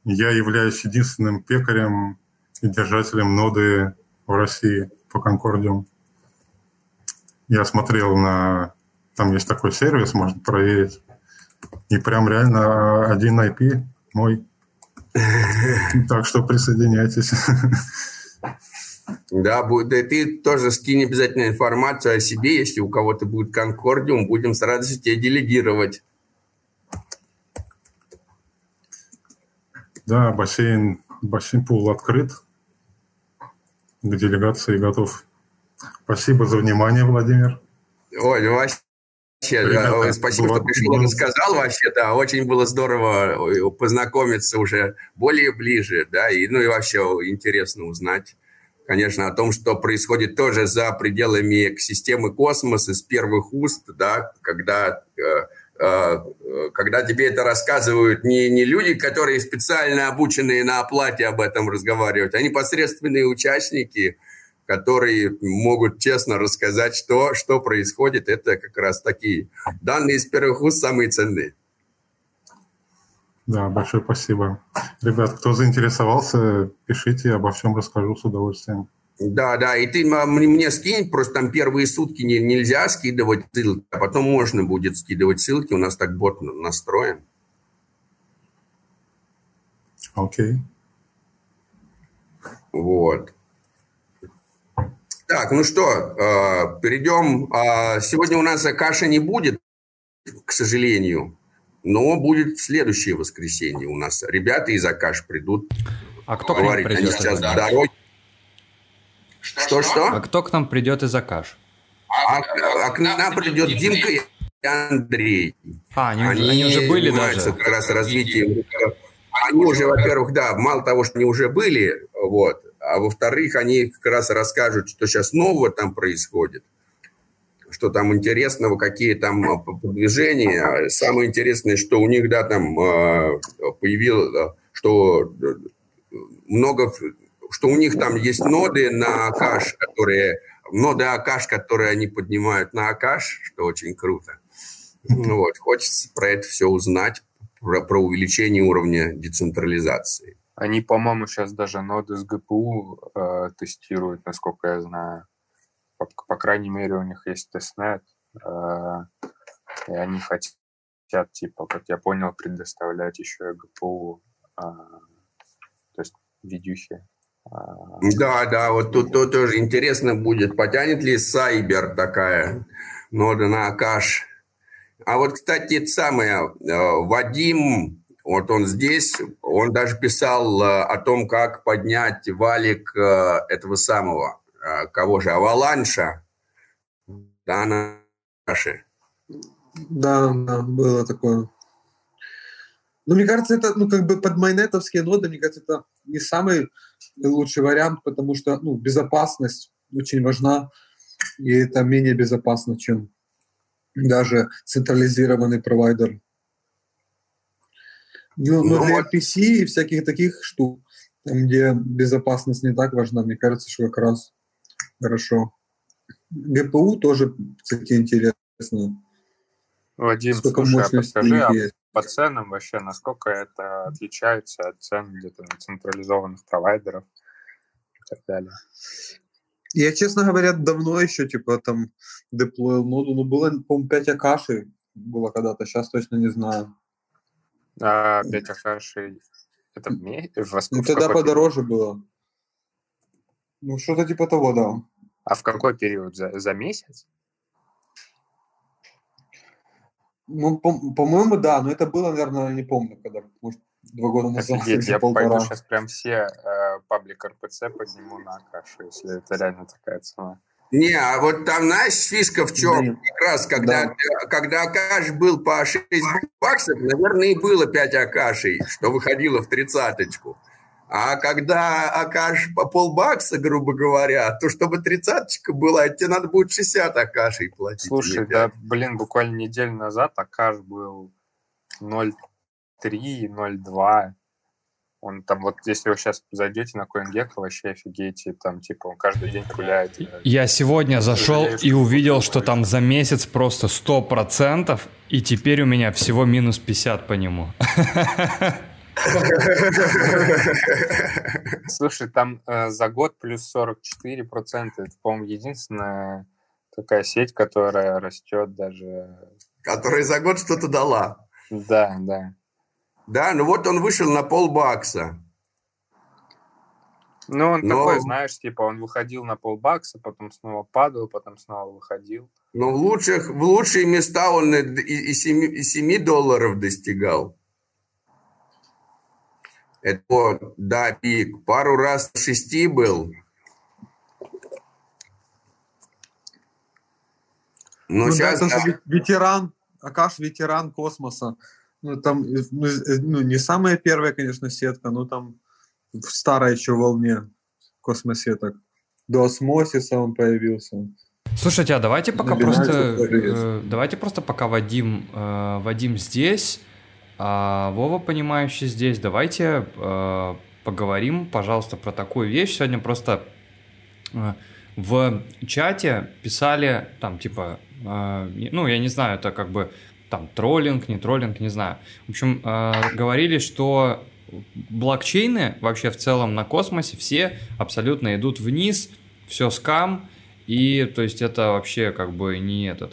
я являюсь единственным пекарем и держателем ноды в России по Конкордиум. Я смотрел на... Там есть такой сервис, можно проверить. И прям реально один IP мой. Так что присоединяйтесь. Да, будет, да, ты тоже скинь обязательно информацию о себе, если у кого-то будет конкордиум, будем с радостью тебе делегировать. Да, бассейн, бассейн пул открыт. К делегации готов. Спасибо за внимание, Владимир. Ой, ну вообще, да, спасибо, было, что пришел и рассказал вообще, да, очень было здорово познакомиться уже более ближе, да, и, ну и вообще интересно узнать, конечно, о том, что происходит тоже за пределами системы космоса с первых уст, да, когда э, Э, когда тебе это рассказывают не, не люди, которые специально обученные на оплате об этом разговаривать, а непосредственные участники, которые могут честно рассказать, что, что происходит. Это как раз такие данные из первых уст самые ценные. Да, большое спасибо. Ребят, кто заинтересовался, пишите, обо всем расскажу с удовольствием. Да, да, и ты мне скинь, просто там первые сутки не, нельзя скидывать ссылки, а потом можно будет скидывать ссылки, у нас так бот настроен. Окей. Okay. Вот. Так, ну что, э, перейдем. А, сегодня у нас каша не будет, к сожалению, но будет следующее воскресенье у нас. Ребята из Акаш придут. А кто говорить? Они сейчас в дороге. Что-что? А кто к нам придет из Акаш? А, а, а к нам придет Димка и Андрей. А, они, они, они уже были даже? как раз развитием. Они уже, во-первых, да, мало того, что они уже были, вот, а во-вторых, они как раз расскажут, что сейчас нового там происходит, что там интересного, какие там а, продвижения. Самое интересное, что у них, да, там а, появилось, что много что у них там есть ноды на Акаш, которые, ноды Акаш, которые они поднимают на Акаш, что очень круто. Вот, хочется про это все узнать, про, про увеличение уровня децентрализации. Они, по-моему, сейчас даже ноды с ГПУ э, тестируют, насколько я знаю. По, по крайней мере, у них есть testnet. Э, и они хотят, типа, как я понял, предоставлять еще и GPU, э, то есть видюхи. Э, да, да, вот тут, тут тоже интересно будет, потянет ли Cyber такая нода на Akash. А вот, кстати, это самое, э, Вадим вот он здесь, он даже писал э, о том, как поднять валик э, этого самого, э, кого же, Аваланша, да, наши. Да, да, было такое. Ну, мне кажется, это, ну, как бы под майнетовские ноды, мне кажется, это не самый лучший вариант, потому что, ну, безопасность очень важна, и это менее безопасно, чем даже централизированный провайдер. Ну, ну, для PC и всяких таких штук, там, где безопасность не так важна, мне кажется, что как раз хорошо. ГПУ тоже, кстати, интересно. Вадим, Сколько слушай, а подскажи, а по ценам вообще, насколько это отличается от цен где-то на централизованных провайдеров и так далее? Я, честно говоря, давно еще, типа, там, деплоил ноду, ну, было, по-моему, 5 акаши было когда-то, сейчас точно не знаю. А, 5 Акашей. Это в месяц? Ну, тогда подороже было. Ну, что-то типа того, да. А в какой период? За, за месяц? Ну, по- по-моему, да, но это было, наверное, не помню, когда, может, два года назад. Офигеть, я полтора. пойду сейчас прям все э, паблик РПЦ подниму на Акашу, если это реально такая цена. Не, а вот там, знаешь, фишка в чем? Да. Как раз, когда, да. когда Акаш был по 6 баксов, наверное, и было 5 Акашей, что выходило в тридцаточку. А когда Акаш по полбакса, грубо говоря, то чтобы тридцаточка была, тебе надо будет 60 Акашей платить. Слушай, да, блин, буквально неделю назад Акаш был 0,3, 0,2. Он там вот, если вы сейчас зайдете на CoinGecko, вообще офигеете, там, типа, он каждый день гуляет. Я сегодня зашел и увидел, что там за месяц просто 100%, и теперь у меня всего минус 50 по нему. Слушай, там э, за год плюс 44%. Это, по-моему, единственная такая сеть, которая растет даже... Которая за год что-то дала. Да, да. Да, ну вот он вышел на полбакса. Ну, он Но... такой, знаешь, типа он выходил на полбакса, потом снова падал, потом снова выходил. Но в, лучших, в лучшие места он и, и, 7, и 7 долларов достигал. Это да, пик. Пару раз 6 был. Ну, ну сейчас, да, да. ветеран, Акаш ветеран космоса. Ну, там ну, ну, не самая первая, конечно, сетка, но там в старой еще волне космосеток. До осмосиса он появился. Слушайте, а давайте пока просто, э, давайте просто пока Вадим, э, Вадим здесь, а Вова, понимающий здесь, давайте э, поговорим, пожалуйста, про такую вещь. Сегодня просто э, в чате писали там типа, э, ну я не знаю, это как бы там троллинг, не троллинг, не знаю. В общем, э, говорили, что блокчейны вообще в целом на космосе все абсолютно идут вниз, все скам, и то есть это вообще как бы не этот,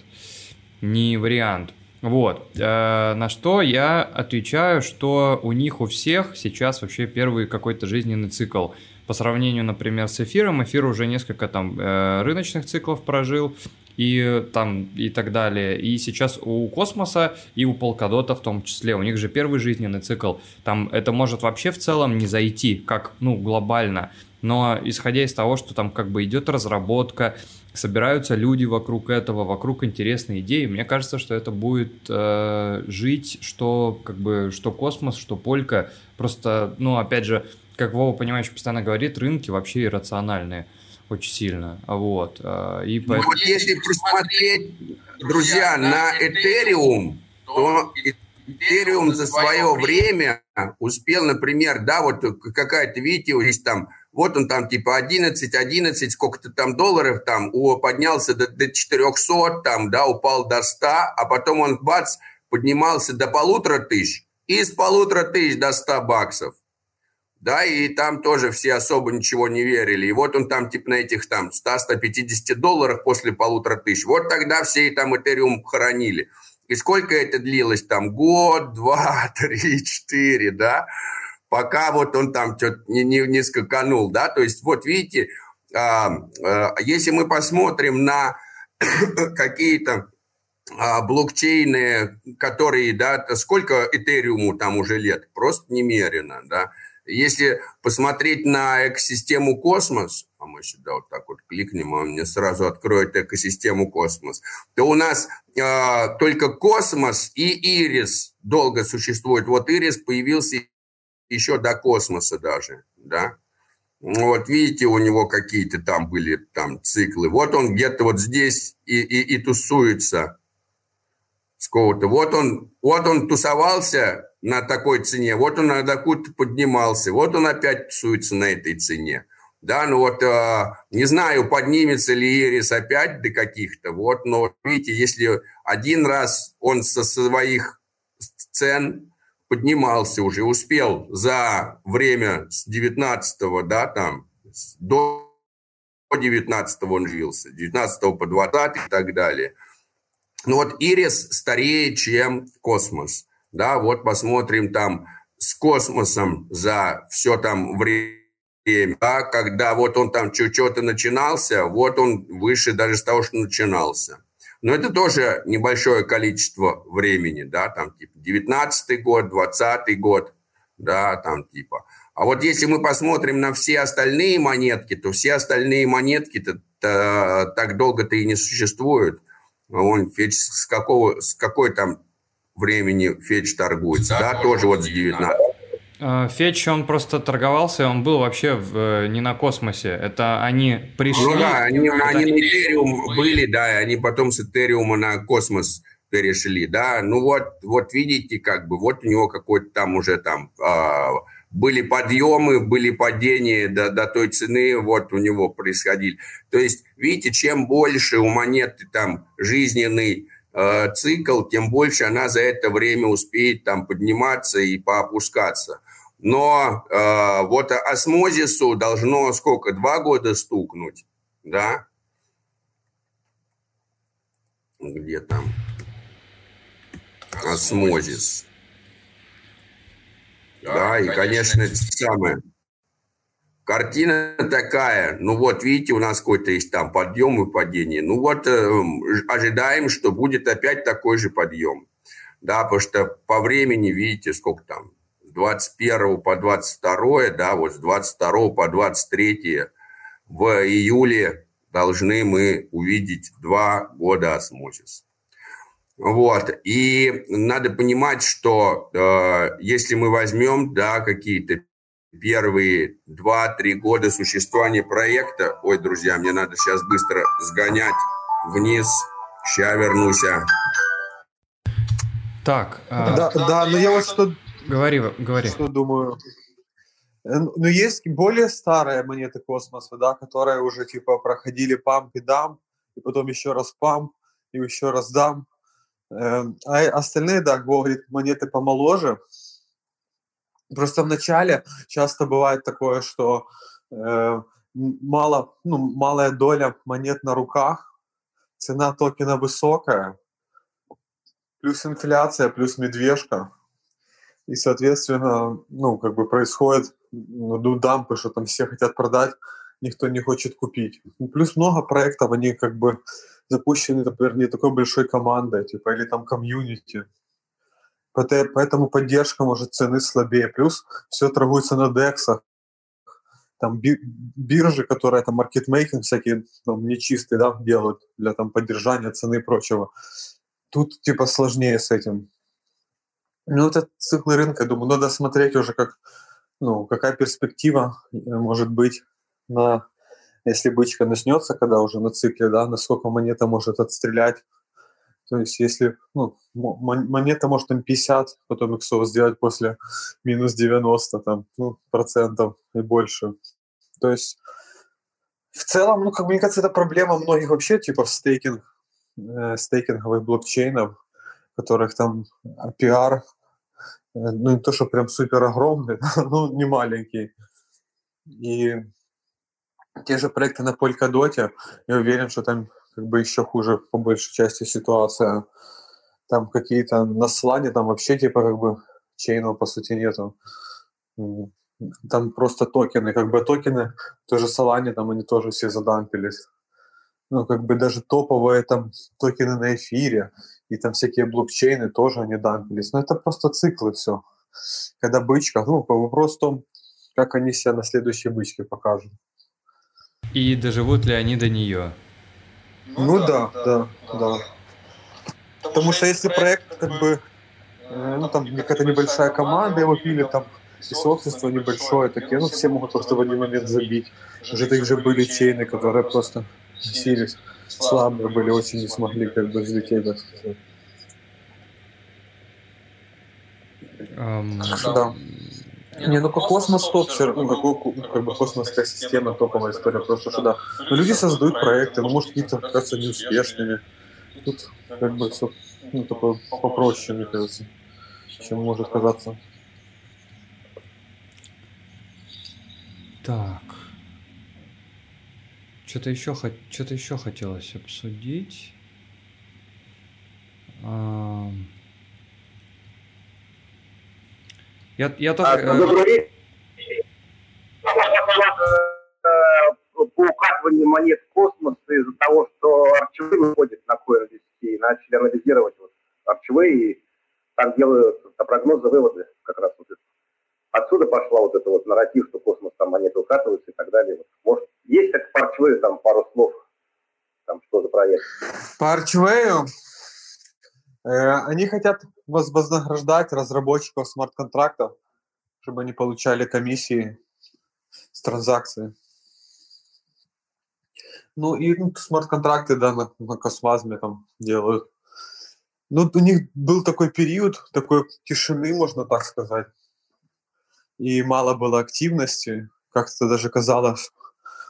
не вариант. Вот, э, на что я отвечаю, что у них у всех сейчас вообще первый какой-то жизненный цикл. По сравнению, например, с эфиром, эфир уже несколько там э, рыночных циклов прожил, и там и так далее. И сейчас у космоса и у полкадота в том числе, у них же первый жизненный цикл. Там это может вообще в целом не зайти, как, ну, глобально. Но исходя из того, что там как бы идет разработка, собираются люди вокруг этого, вокруг интересной идеи, мне кажется, что это будет э, жить, что как бы что космос, что полька. Просто, ну, опять же, как Вова, понимаешь, постоянно говорит, рынки вообще иррациональные очень сильно. Вот. А, и поэтому... вот если посмотреть, друзья, на Ethereum, то Ethereum за свое время успел, например, да, вот какая-то, видите, здесь там, вот он там типа 11, 11, сколько-то там долларов там, о, поднялся до, до 400, там, да, упал до 100, а потом он, бац, поднимался до полутора тысяч, и с полутора тысяч до 100 баксов. Да, и там тоже все особо ничего не верили. И вот он там типа на этих там 100-150 долларах после полутора тысяч. Вот тогда все и там Этериум хоронили. И сколько это длилось там? Год, два, три, четыре, да? Пока вот он там что-то не, не, не скаканул, да? То есть вот видите, а, а, если мы посмотрим на какие-то а, блокчейны, которые, да, сколько Этериуму там уже лет? Просто немерено, да? Если посмотреть на экосистему космос, а мы сюда вот так вот кликнем, он мне сразу откроет экосистему космос, то у нас э, только космос и ирис долго существует. Вот ирис появился еще до космоса даже, да. Вот видите, у него какие-то там были там циклы. Вот он где-то вот здесь и, и, и тусуется с кого-то. Вот он, вот он тусовался на такой цене, вот он такую-то поднимался, вот он опять тусуется на этой цене. Да, ну вот э, не знаю, поднимется ли Ирис опять до каких-то, вот, но видите, если один раз он со своих цен поднимался уже, успел за время с 19 да, там, до 19 он жился, 19 по 20 и так далее – ну вот Ирис старее, чем космос. Да, вот посмотрим там с космосом за все там время, да, когда вот он там что-то начинался, вот он выше даже с того, что начинался. Но это тоже небольшое количество времени, да, там типа 19 год, 20 год, да, там типа. А вот если мы посмотрим на все остальные монетки, то все остальные монетки-то так долго-то и не существуют. Он с какого, с какой там времени Феч торгуется, да, да тоже вот с 19. А, Фетч, он просто торговался, он был вообще в, э, не на космосе. Это они пришли... Ну да, они, это... они на Этериум были, да, и они потом с Этериума на космос перешли, да. Ну вот, вот видите, как бы, вот у него какой-то там уже там... Э, были подъемы, были падения до, до той цены, вот у него происходили. То есть, видите, чем больше у монеты там жизненный цикл, тем больше она за это время успеет там подниматься и поопускаться. Но э, вот осмозису должно сколько, два года стукнуть, да? Где там? Osmosis. Да, и, конечно, это самое. Картина такая, ну вот, видите, у нас какой-то есть там подъем и падение. Ну вот, э, ожидаем, что будет опять такой же подъем. Да, потому что по времени, видите, сколько там, с 21 по 22, да, вот с 22 по 23 в июле должны мы увидеть два года осмозис. Вот. И надо понимать, что э, если мы возьмем да, какие-то первые 2-3 года существования проекта, ой, друзья, мне надо сейчас быстро сгонять вниз, сейчас вернусь. А. Так. Э, да, да, но я вот что... Говори, говори. Что думаю. Э, ну, есть более старые монеты космоса, да, которые уже типа проходили памп и дам, и потом еще раз памп, и еще раз дам. Эм, а остальные, да, говорит, монеты помоложе. Просто в начале часто бывает такое, что э, мало, ну, малая доля монет на руках, цена токена высокая, плюс инфляция, плюс медвежка. И, соответственно, ну, как бы происходит ну, дампы, что там все хотят продать, никто не хочет купить. Плюс много проектов, они как бы запущены, например, не такой большой командой, типа, или там комьюнити. Поэтому поддержка может цены слабее. Плюс все торгуется на дексах. Там биржи, которые там маркетмейкинг всякие там, нечистые да, делают для там поддержания цены и прочего. Тут типа сложнее с этим. Ну, это циклы рынка, думаю, надо смотреть уже, как, ну, какая перспектива э, может быть на если бычка начнется, когда уже на цикле, да, насколько монета может отстрелять. То есть если ну, монета может там 50, потом иксов сделать после минус 90 там, ну, процентов и больше. То есть в целом, ну, как мне кажется, это проблема многих вообще типов стейкинг, э, стейкинговых блокчейнов, которых там APR ну, не то, что прям супер огромный, но не маленький. И те же проекты на Polkadot, я уверен, что там как бы еще хуже по большей части ситуация. Там какие-то на слане, там вообще типа как бы чейнов по сути нету. Там просто токены, как бы токены, тоже Solana, там они тоже все задампились. Ну, как бы даже топовые там токены на эфире и там всякие блокчейны тоже они дампились. Но это просто циклы все. Когда бычка, ну, вопрос в том, как они себя на следующей бычке покажут. И доживут ли они до нее? Ну, ну да, да, да. да. Потому что если проект как бы, э, ну там какая-то небольшая команда его пили, там и сообщество небольшое, такие, ну все могут просто в один момент забить. Уже также были чейны, которые просто сились, слабые были, очень не смогли как бы взлететь, так сказать. Um, да. Не, ну космос топ, ну, какой, как бы космосская система, топовая история, просто что да. Но люди создают проекты, ну, может, какие-то кажется неуспешными. Тут как бы все ну, такое попроще, мне кажется, чем может казаться. Так. Что-то еще, что-то еще хотелось обсудить. А... Я, я только... А, по укатыванию монет в космос из-за того, что арчевые выходят на CoinList и начали анализировать вот арчевые, и там делают прогнозы, выводы как раз вот это. Отсюда пошла вот это вот нарратив, что космос там монеты укатываются и так далее. Вот, может, есть как по там пару слов, там что за проект? По арчевею Э, они хотят вознаграждать разработчиков смарт-контрактов, чтобы они получали комиссии с транзакции. Ну и ну, смарт-контракты, да, на, на Космазме там делают. Ну, у них был такой период, такой тишины, можно так сказать. И мало было активности. Как-то даже казалось,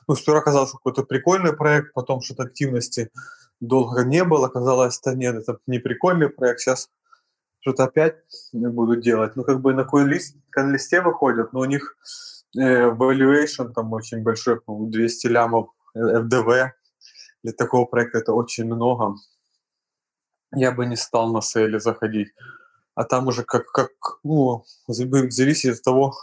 ну, сперва казалось, что какой-то прикольный проект, потом что-то активности долго не было, казалось, что нет, это не прикольный проект, сейчас что-то опять буду делать. Ну, как бы на CoinList, CoinList выходят, но у них э, valuation там очень большой, 200 лямов FDV. Э, Для такого проекта это очень много. Я бы не стал на сейле заходить. А там уже как, как ну, зависит от того,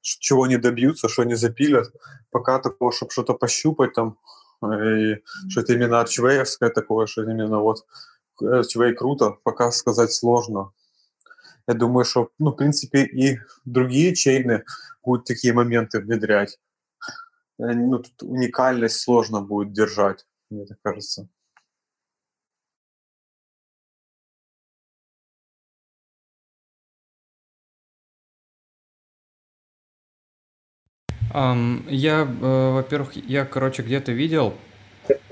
чего они добьются, что они запилят. Пока такого, чтобы что-то пощупать, там и что это именно арчвеевское такое, что именно вот арчвей круто, пока сказать сложно. Я думаю, что, ну, в принципе, и другие чейны будут такие моменты внедрять. Э, ну, тут уникальность сложно будет держать, мне так кажется. Um, я, э, во-первых, я, короче, где-то видел,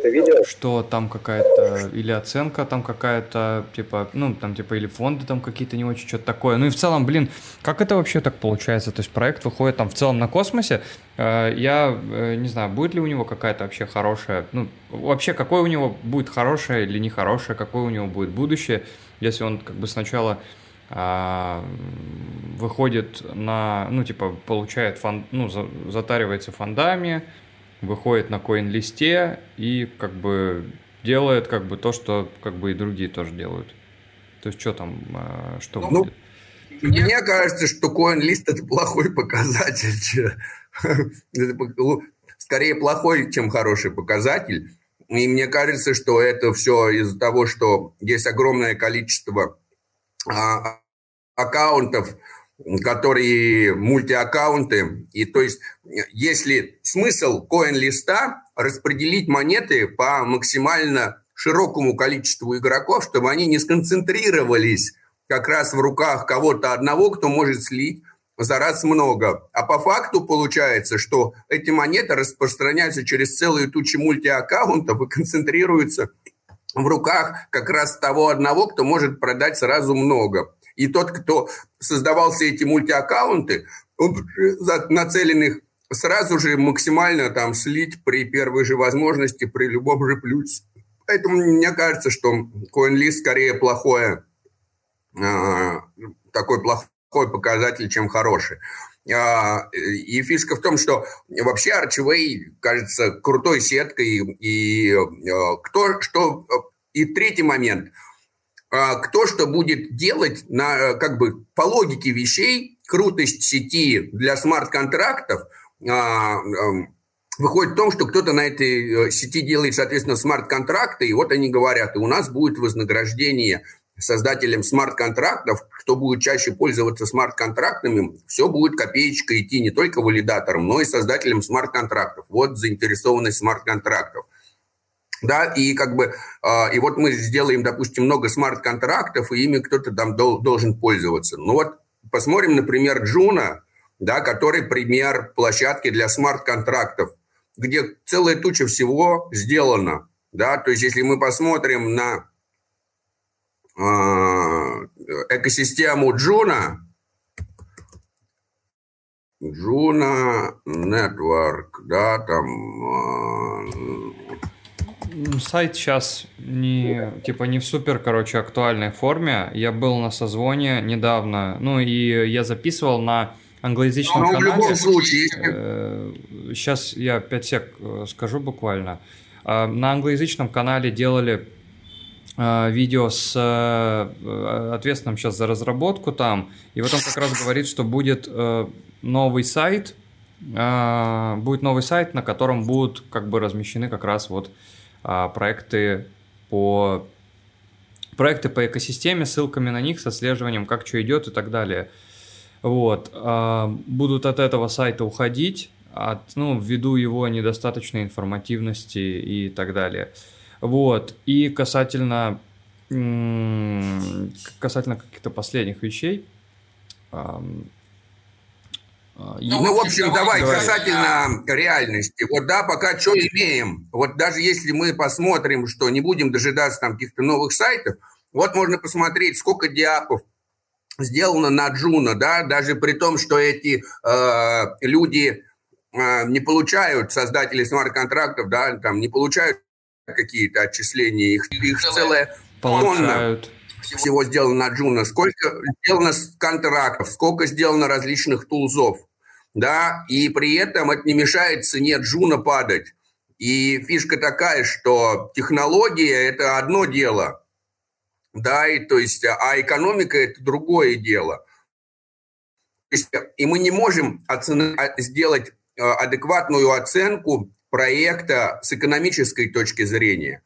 видел, что там какая-то или оценка там какая-то, типа, ну, там, типа, или фонды там какие-то не очень, что-то такое. Ну и в целом, блин, как это вообще так получается? То есть проект выходит там в целом на космосе. Э, я э, не знаю, будет ли у него какая-то вообще хорошая, ну, вообще, какое у него будет хорошее или нехорошее, какое у него будет будущее, если он как бы сначала выходит на, ну, типа, получает, фон, ну, за, затаривается фондами, выходит на коин-листе и, как бы, делает, как бы, то, что, как бы, и другие тоже делают. То есть, что там, а, что ну, будет? Мне кажется, что коин-лист – это плохой показатель. Скорее плохой, чем хороший показатель. И мне кажется, что это все из-за того, что есть огромное количество а, аккаунтов, которые мультиаккаунты. И то есть, если смысл коин-листа распределить монеты по максимально широкому количеству игроков, чтобы они не сконцентрировались как раз в руках кого-то одного, кто может слить за раз много. А по факту получается, что эти монеты распространяются через целую тучу мультиаккаунтов и концентрируются в руках как раз того одного, кто может продать сразу много. И тот, кто создавал все эти мультиаккаунты, он нацелен их сразу же максимально там слить при первой же возможности, при любом же плюсе. Поэтому мне кажется, что CoinList скорее плохое, э, такой плохой показатель, чем хороший. А, и фишка в том, что вообще Archway кажется крутой сеткой. И э, кто что... И третий момент. А, кто что будет делать на, как бы, по логике вещей, крутость сети для смарт-контрактов а, эм, выходит в том, что кто-то на этой э, сети делает, соответственно, смарт-контракты, и вот они говорят, и у нас будет вознаграждение создателям смарт-контрактов, кто будет чаще пользоваться смарт-контрактами, все будет копеечка идти не только валидаторам, но и создателям смарт-контрактов. Вот заинтересованность смарт-контрактов. Да, и как бы, э, и вот мы сделаем, допустим, много смарт-контрактов, и ими кто-то там дол- должен пользоваться. Ну вот посмотрим, например, Juno, да, который пример площадки для смарт-контрактов, где целая туча всего сделана. Да, то есть если мы посмотрим на а, экосистему Juno, Juno Network, да, там... А, Сайт сейчас не, типа, не в супер, короче, актуальной форме. Я был на созвоне недавно, ну и я записывал на англоязычном Но канале. в любом случае. Сейчас я 5 сек э, скажу буквально. А, на англоязычном канале делали Э, видео с э, ответственным сейчас за разработку там, и вот он как раз говорит, что будет э, новый сайт, будет новый сайт, на котором будут как бы размещены как раз вот проекты по проекты по экосистеме, ссылками на них, с отслеживанием, как что идет и так далее. Вот. Будут от этого сайта уходить, от, ну, ввиду его недостаточной информативности и так далее. Вот. И касательно, касательно каких-то последних вещей, а, ну, в общем, давай, давай касательно реальности. Вот да, пока что имеем. Вот даже если мы посмотрим, что не будем дожидаться там каких-то новых сайтов, вот можно посмотреть, сколько диапов сделано на Juno, да, даже при том, что эти э, люди э, не получают, создатели смарт-контрактов, да, там не получают какие-то отчисления, их, их целая тонна всего сделано на Джуна, сколько сделано контрактов, сколько сделано различных тулзов, да, и при этом это не мешает цене Juno падать. И фишка такая, что технология – это одно дело, да, и то есть, а экономика – это другое дело. И мы не можем оцен... А, сделать э, адекватную оценку проекта с экономической точки зрения.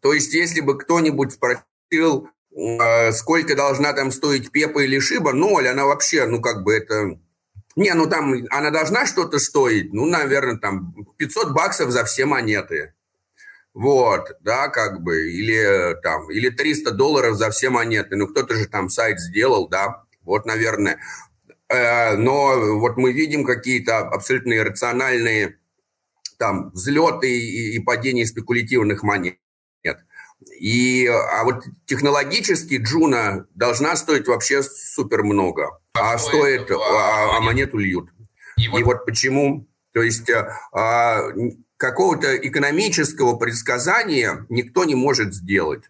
То есть, если бы кто-нибудь спросил, сколько должна там стоить Пепа или Шиба, ноль, она вообще, ну, как бы это... Не, ну там она должна что-то стоить, ну, наверное, там 500 баксов за все монеты. Вот, да, как бы, или там, или 300 долларов за все монеты. Ну, кто-то же там сайт сделал, да, вот, наверное. Э, но вот мы видим какие-то абсолютно иррациональные там взлеты и, и падение спекулятивных монет. И, а вот технологически Juno должна стоить вообще супер много. А, а стоит, а, а монету льют. И вот, и вот почему, то есть а, какого-то экономического предсказания никто не может сделать.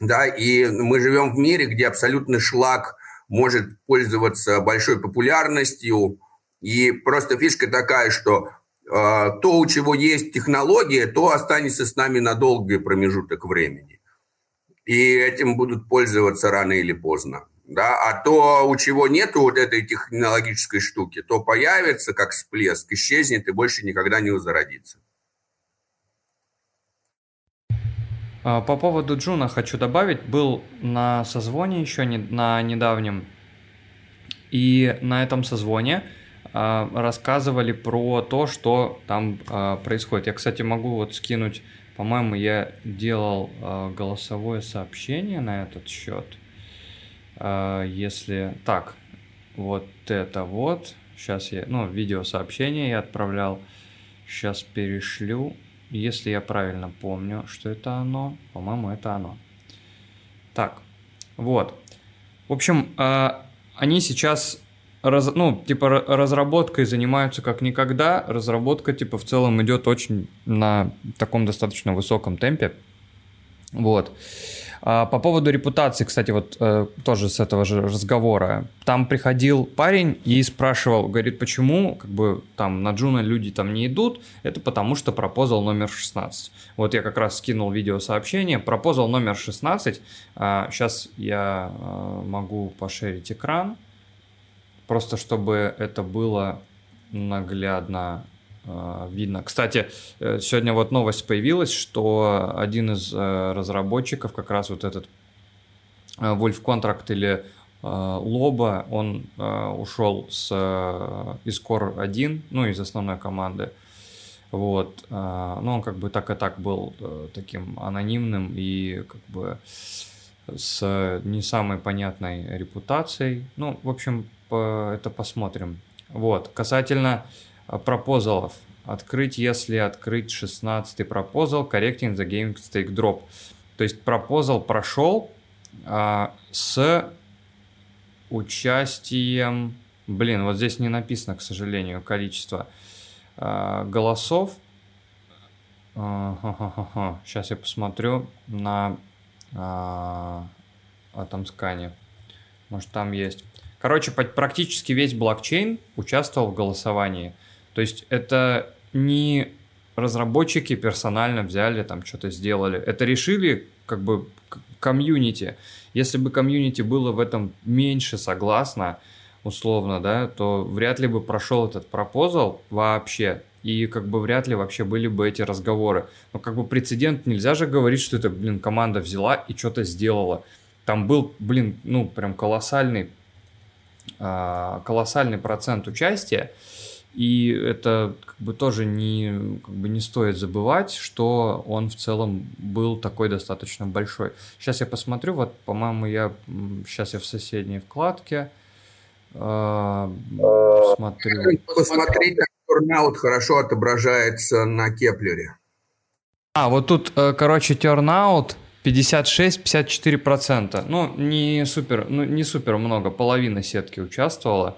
Да, и мы живем в мире, где абсолютный шлак может пользоваться большой популярностью. И просто фишка такая, что то, у чего есть технология, то останется с нами на долгий промежуток времени. И этим будут пользоваться рано или поздно. Да? А то, у чего нет вот этой технологической штуки, то появится как всплеск, исчезнет и больше никогда не возродится. А, по поводу Джуна хочу добавить, был на созвоне еще не, на недавнем, и на этом созвоне а, рассказывали про то, что там а, происходит. Я, кстати, могу вот скинуть, по-моему, я делал а, голосовое сообщение на этот счет. Если так, вот это вот, сейчас я, ну, видеосообщение я отправлял, сейчас перешлю, если я правильно помню, что это оно, по-моему, это оно. Так, вот. В общем, они сейчас раз, ну, типа, разработкой занимаются как никогда. Разработка, типа, в целом идет очень на таком достаточно высоком темпе. Вот. А, по поводу репутации, кстати, вот э, тоже с этого же разговора. Там приходил парень и спрашивал, говорит, почему как бы там на Джуна люди там не идут? Это потому что пропозал номер 16. Вот я как раз скинул видеосообщение. Пропозал номер 16. Сейчас я могу пошерить экран. Просто чтобы это было наглядно э, видно. Кстати, э, сегодня вот новость появилась, что один из э, разработчиков, как раз вот этот Wolf Contract или Лоба, он ушел с, из Core 1, ну, из основной команды. Вот. Но он как бы так и так был таким анонимным и как бы с не самой понятной репутацией. Ну, в общем, это посмотрим. Вот. Касательно а, пропозалов. Открыть, если открыть 16-й пропозал, correcting the game stake drop. То есть пропозал прошел а, с участием... Блин, вот здесь не написано, к сожалению, количество а, голосов. А, Сейчас я посмотрю на а, этом скане. Может, там есть. Короче, практически весь блокчейн участвовал в голосовании. То есть это не разработчики персонально взяли, там что-то сделали. Это решили как бы комьюнити. Если бы комьюнити было в этом меньше согласно, условно, да, то вряд ли бы прошел этот пропозал вообще, и как бы вряд ли вообще были бы эти разговоры. Но как бы прецедент нельзя же говорить, что это, блин, команда взяла и что-то сделала. Там был, блин, ну, прям колоссальный колоссальный процент участия, и это как бы тоже не, как бы не стоит забывать, что он в целом был такой достаточно большой. Сейчас я посмотрю, вот, по-моему, я сейчас я в соседней вкладке э, смотрю. Посмотреть, как Turnout хорошо отображается на Кеплере. А, вот тут, э, короче, Turnout 56-54%. Ну, не супер, ну, не супер много, половина сетки участвовала.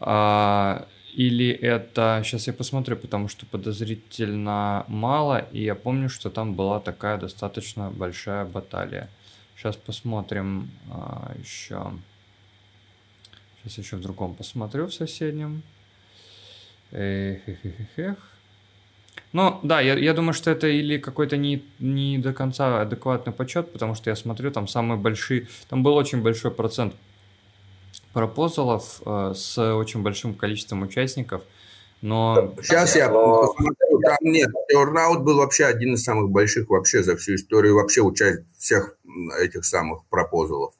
А, или это... Сейчас я посмотрю, потому что подозрительно мало, и я помню, что там была такая достаточно большая баталия. Сейчас посмотрим а, еще. Сейчас еще в другом посмотрю, в соседнем. Эх, эх, эх, эх. Ну, да, я, я думаю, что это или какой-то не, не до конца адекватный подсчет, потому что я смотрю, там самые большие, там был очень большой процент пропозалов э, с очень большим количеством участников, но... Сейчас я посмотрю, там нет, Turnout был вообще один из самых больших вообще за всю историю, вообще участие всех этих самых пропозалов.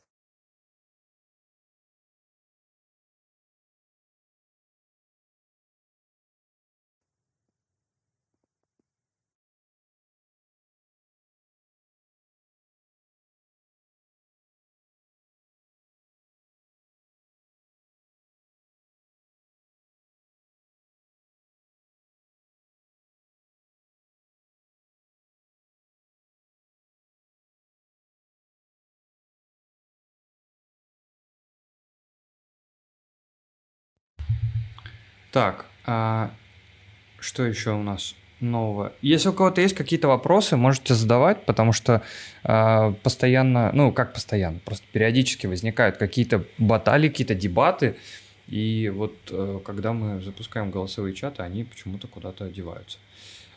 Так, а что еще у нас нового? Если у кого-то есть какие-то вопросы, можете задавать, потому что э, постоянно, ну как постоянно, просто периодически возникают какие-то баталии, какие-то дебаты, и вот э, когда мы запускаем голосовые чаты, они почему-то куда-то одеваются.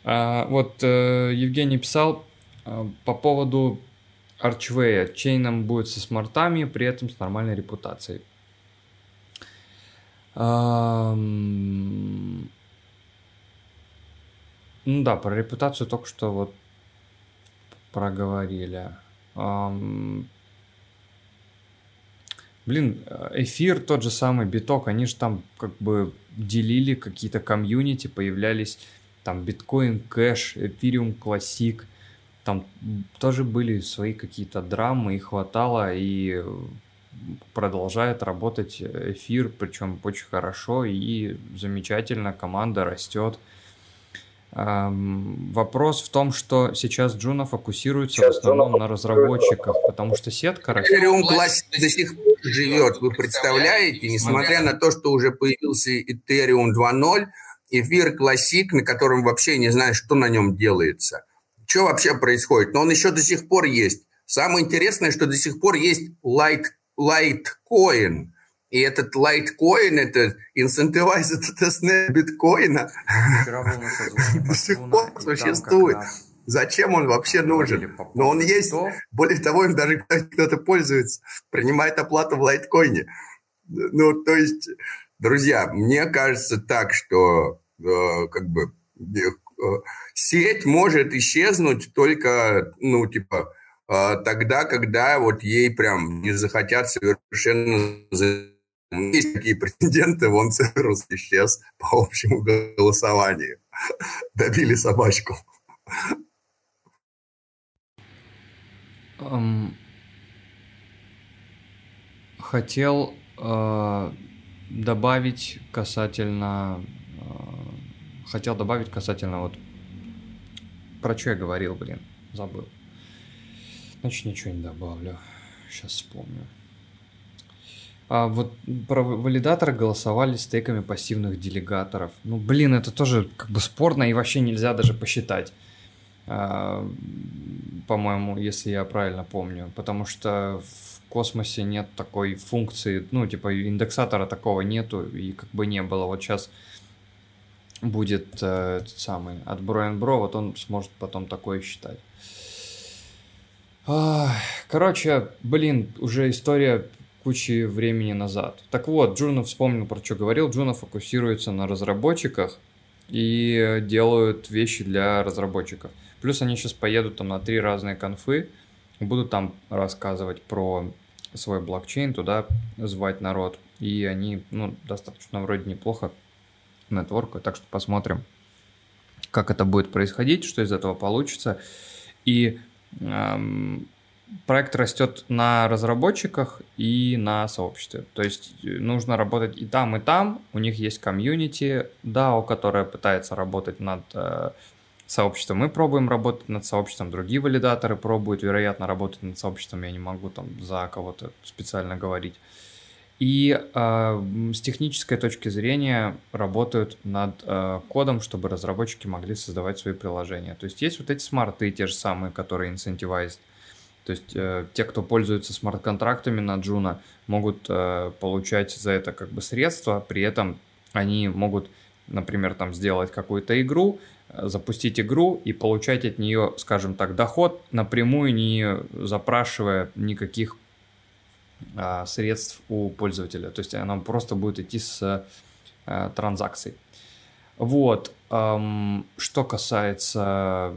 А, вот э, Евгений писал э, по поводу Archway. Чейном будет со смартами, при этом с нормальной репутацией. Ну да, про репутацию только что вот проговорили. Блин, эфир, тот же самый биток, они же там как бы делили какие-то комьюнити, появлялись там биткоин кэш, эфириум классик, там тоже были свои какие-то драмы, и хватало, и продолжает работать эфир, причем очень хорошо и замечательно, команда растет. Вопрос в том, что сейчас Джуна фокусируется сейчас в основном на разработчиках, потому что сетка растет. Ethereum Classic до сих пор живет, вы представляете, несмотря на то, что уже появился Ethereum 2.0, эфир Classic, на котором вообще не знаю, что на нем делается. Что вообще происходит? Но он еще до сих пор есть. Самое интересное, что до сих пор есть Light, Litecoin, и этот Litecoin, это инцентивайзер тестнет биткоина до сих пор существует. Зачем он вообще нужен? Но он есть. Более того, им даже кто-то пользуется, принимает оплату в лайткоине. Ну, то есть, друзья, мне кажется так, что э, как бы э, сеть может исчезнуть только, ну, типа, э, тогда, когда вот ей прям не захотят совершенно есть такие претенденты, вон Церус исчез по общему голосованию. Добили собачку. Хотел uh, добавить касательно... Uh, хотел добавить касательно вот... Про что я говорил, блин, забыл. Значит, ничего не добавлю. Сейчас вспомню. А вот про валидаторы голосовали стейками пассивных делегаторов. Ну, блин, это тоже как бы спорно и вообще нельзя даже посчитать. А, по-моему, если я правильно помню. Потому что в космосе нет такой функции, ну, типа индексатора такого нету и как бы не было. Вот сейчас будет э, этот самый от Бро Бро, вот он сможет потом такое считать. Короче, блин, уже история кучи времени назад. Так вот, Juno вспомнил, про что говорил. Juno фокусируется на разработчиках и делают вещи для разработчиков. Плюс они сейчас поедут там на три разные конфы, будут там рассказывать про свой блокчейн, туда звать народ. И они, ну, достаточно вроде неплохо нетворкают, так что посмотрим, как это будет происходить, что из этого получится. И проект растет на разработчиках и на сообществе. То есть э, нужно работать и там, и там. У них есть комьюнити DAO, которая пытается работать над э, сообществом. Мы пробуем работать над сообществом, другие валидаторы пробуют, вероятно, работать над сообществом. Я не могу там за кого-то специально говорить. И э, с технической точки зрения работают над э, кодом, чтобы разработчики могли создавать свои приложения. То есть есть вот эти смарты, те же самые, которые incentivized, то есть э, те, кто пользуется смарт-контрактами на Juno, могут э, получать за это как бы средства, при этом они могут, например, там сделать какую-то игру, э, запустить игру и получать от нее, скажем так, доход напрямую, не запрашивая никаких средств у пользователя. То есть она просто будет идти с э, транзакций. Вот. Что касается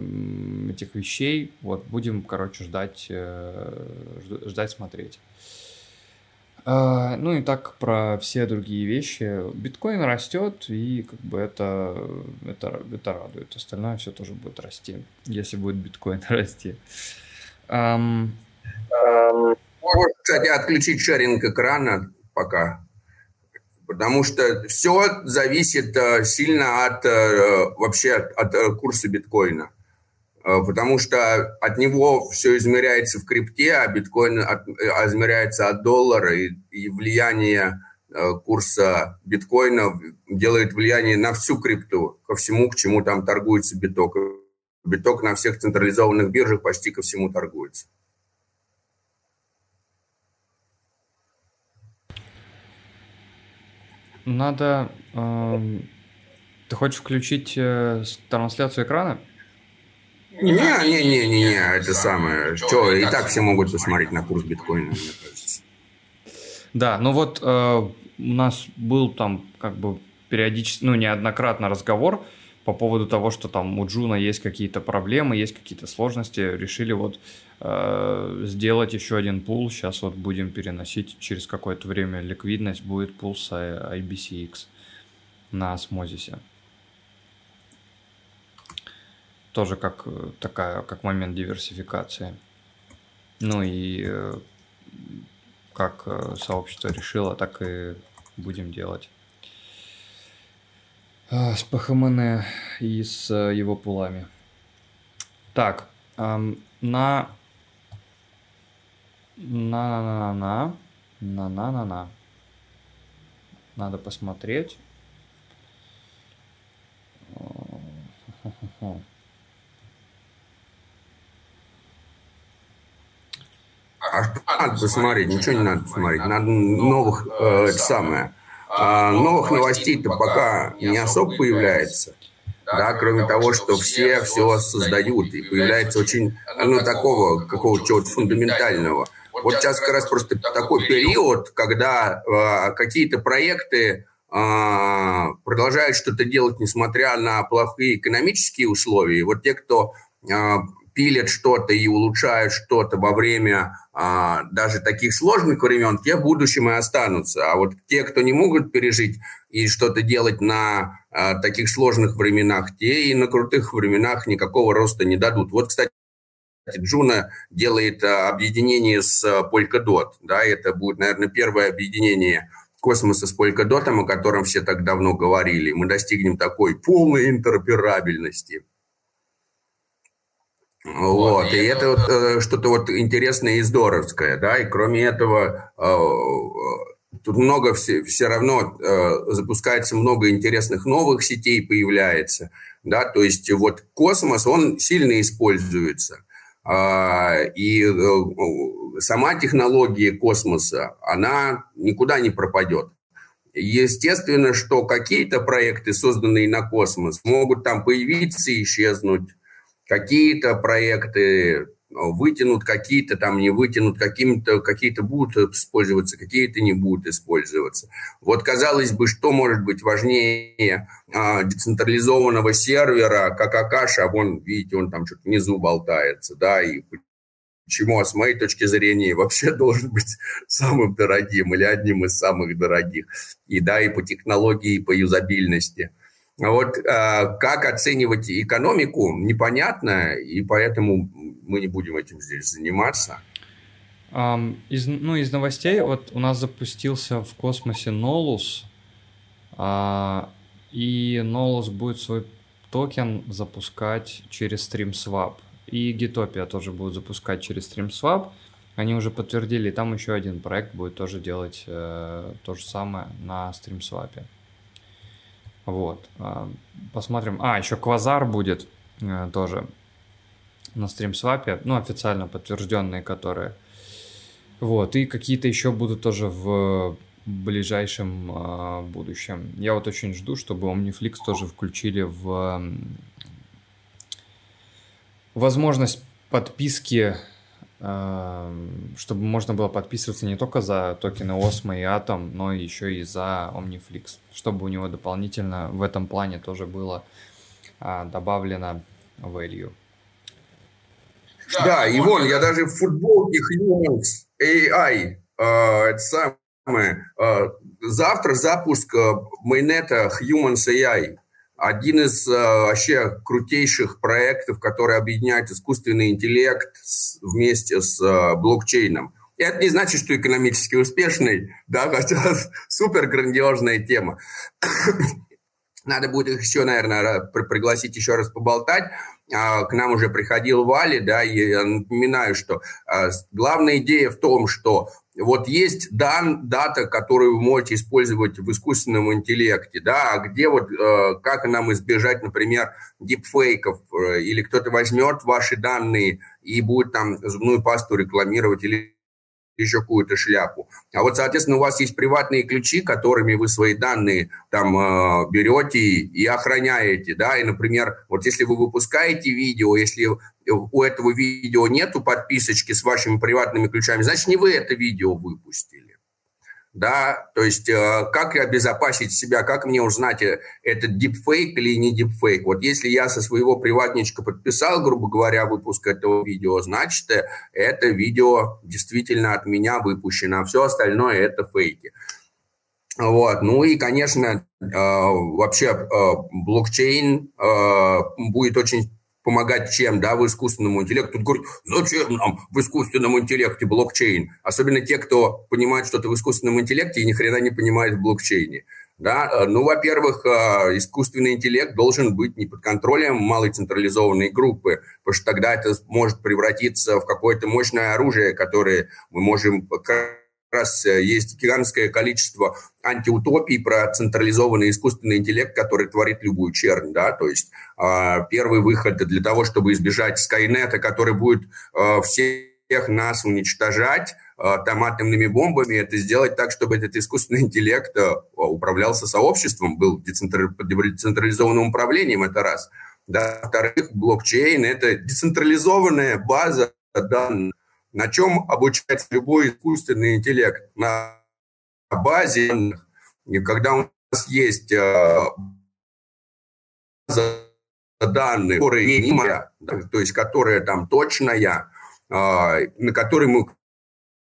этих вещей, вот будем, короче, ждать, э, ждать, смотреть. А, ну и так про все другие вещи. Биткоин растет, и как бы это, это, это радует. Остальное все тоже будет расти, если будет биткоин расти. Um... Um, кстати, отключить шеринг экрана пока потому что все зависит э, сильно от э, вообще от, э, курса биткоина. Потому что от него все измеряется в крипте, а биткоин от, измеряется от доллара, и, и влияние курса биткоина делает влияние на всю крипту, ко всему, к чему там торгуется биток. Биток на всех централизованных биржах почти ко всему торгуется. Надо... Э, ты хочешь включить э, трансляцию экрана? Не-не-не-не, это самое. Что, и так все могут посмотреть на курс биткоина, мне кажется. Да, ну вот э, у нас был там как бы периодически, ну неоднократно разговор по поводу того, что там у Juno есть какие-то проблемы, есть какие-то сложности. Решили вот сделать еще один пул. Сейчас вот будем переносить через какое-то время ликвидность. Будет пул с IBCX на осмозисе. Тоже как э, такая, как момент диверсификации. Ну и э, как сообщество решило, так и будем делать. С ПХМН и с его пулами. Так, на на-на-на-на. На-на-на-на. Надо посмотреть. А что надо посмотреть? Ничего не надо посмотреть. Надо новых, э, это самое. А новых новостей-то пока не особо появляется. Да, кроме того, что все все создают, и появляется очень, ну, такого, какого-то фундаментального. Вот сейчас как раз просто такой период, когда э, какие-то проекты э, продолжают что-то делать, несмотря на плохие экономические условия. И вот те, кто э, пилят что-то и улучшают что-то во время а, даже таких сложных времен, те в будущем и останутся. А вот те, кто не могут пережить и что-то делать на а, таких сложных временах, те и на крутых временах никакого роста не дадут. Вот, кстати, Джуна делает а, объединение с а, Polkadot. Да, это будет, наверное, первое объединение космоса с Polkadot, о котором все так давно говорили. Мы достигнем такой полной интероперабельности. Вот, и это вот э, что-то вот интересное и здоровское, да, и кроме этого э, э, тут много все, все равно запускается много интересных новых сетей появляется, да, то есть вот космос, он сильно используется, и сама технология космоса, она никуда не пропадет. Естественно, что какие-то проекты, созданные на космос, могут там появиться и исчезнуть, какие-то проекты вытянут, какие-то там не вытянут, какие-то будут использоваться, какие-то не будут использоваться. Вот, казалось бы, что может быть важнее а, децентрализованного сервера, как Акаша, а вон, видите, он там что-то внизу болтается, да, и почему, а с моей точки зрения, вообще должен быть самым дорогим или одним из самых дорогих. И да, и по технологии, и по юзабильности – вот э, как оценивать экономику, непонятно, и поэтому мы не будем этим здесь заниматься. Um, из, ну, из новостей, вот у нас запустился в космосе Нолус, uh, и Нолус будет свой токен запускать через StreamSwap. И Gitopia тоже будет запускать через StreamSwap. Они уже подтвердили, там еще один проект будет тоже делать э, то же самое на StreamSwap. Вот. А, посмотрим. А, еще Квазар будет э, тоже на стримсвапе, ну, официально подтвержденные, которые. Вот, и какие-то еще будут тоже в ближайшем э, будущем. Я вот очень жду, чтобы Omniflix тоже включили в возможность подписки чтобы можно было подписываться не только за токены Osmo и Atom, но еще и за Omniflix, чтобы у него дополнительно в этом плане тоже было а, добавлено value. Да, да и вон, я даже в футболке Humans AI, э, это самое, э, завтра запуск э, майнета Humans AI один из э, вообще крутейших проектов, который объединяет искусственный интеллект с, вместе с э, блокчейном. И это не значит, что экономически успешный, да, хотя супер грандиозная тема. Надо будет их еще, наверное, пригласить еще раз поболтать. А, к нам уже приходил Вали, да, и я напоминаю, что а, главная идея в том, что вот есть дан, дата, которую вы можете использовать в искусственном интеллекте, да, а где вот, э, как нам избежать, например, дипфейков, э, или кто-то возьмет ваши данные и будет там зубную пасту рекламировать, или еще какую-то шляпу. А вот, соответственно, у вас есть приватные ключи, которыми вы свои данные там э, берете и охраняете, да, и, например, вот если вы выпускаете видео, если у этого видео нету подписочки с вашими приватными ключами, значит, не вы это видео выпустили да, то есть э, как обезопасить себя, как мне узнать, э, это дипфейк или не дипфейк. Вот если я со своего приватничка подписал, грубо говоря, выпуск этого видео, значит, э, это видео действительно от меня выпущено, а все остальное это фейки. Вот. Ну и, конечно, вообще блокчейн будет очень помогать чем, да, в искусственному интеллекту. Тут говорят, зачем нам в искусственном интеллекте блокчейн? Особенно те, кто понимает что-то в искусственном интеллекте и ни хрена не понимает в блокчейне. Да? Э, ну, во-первых, э, искусственный интеллект должен быть не под контролем малой централизованной группы, потому что тогда это может превратиться в какое-то мощное оружие, которое мы можем раз э, есть гигантское количество антиутопий про централизованный искусственный интеллект, который творит любую чернь, да, то есть э, первый выход для того, чтобы избежать Скайнета, который будет э, все нас уничтожать э, там атомными бомбами, это сделать так, чтобы этот искусственный интеллект э, управлялся сообществом, был децентрализованным управлением, это раз. Да, во-вторых, блокчейн – это децентрализованная база данных, на чем обучается любой искусственный интеллект. На базе. И когда у нас есть э, база данных, которые не то есть которая там точная, а, на который мы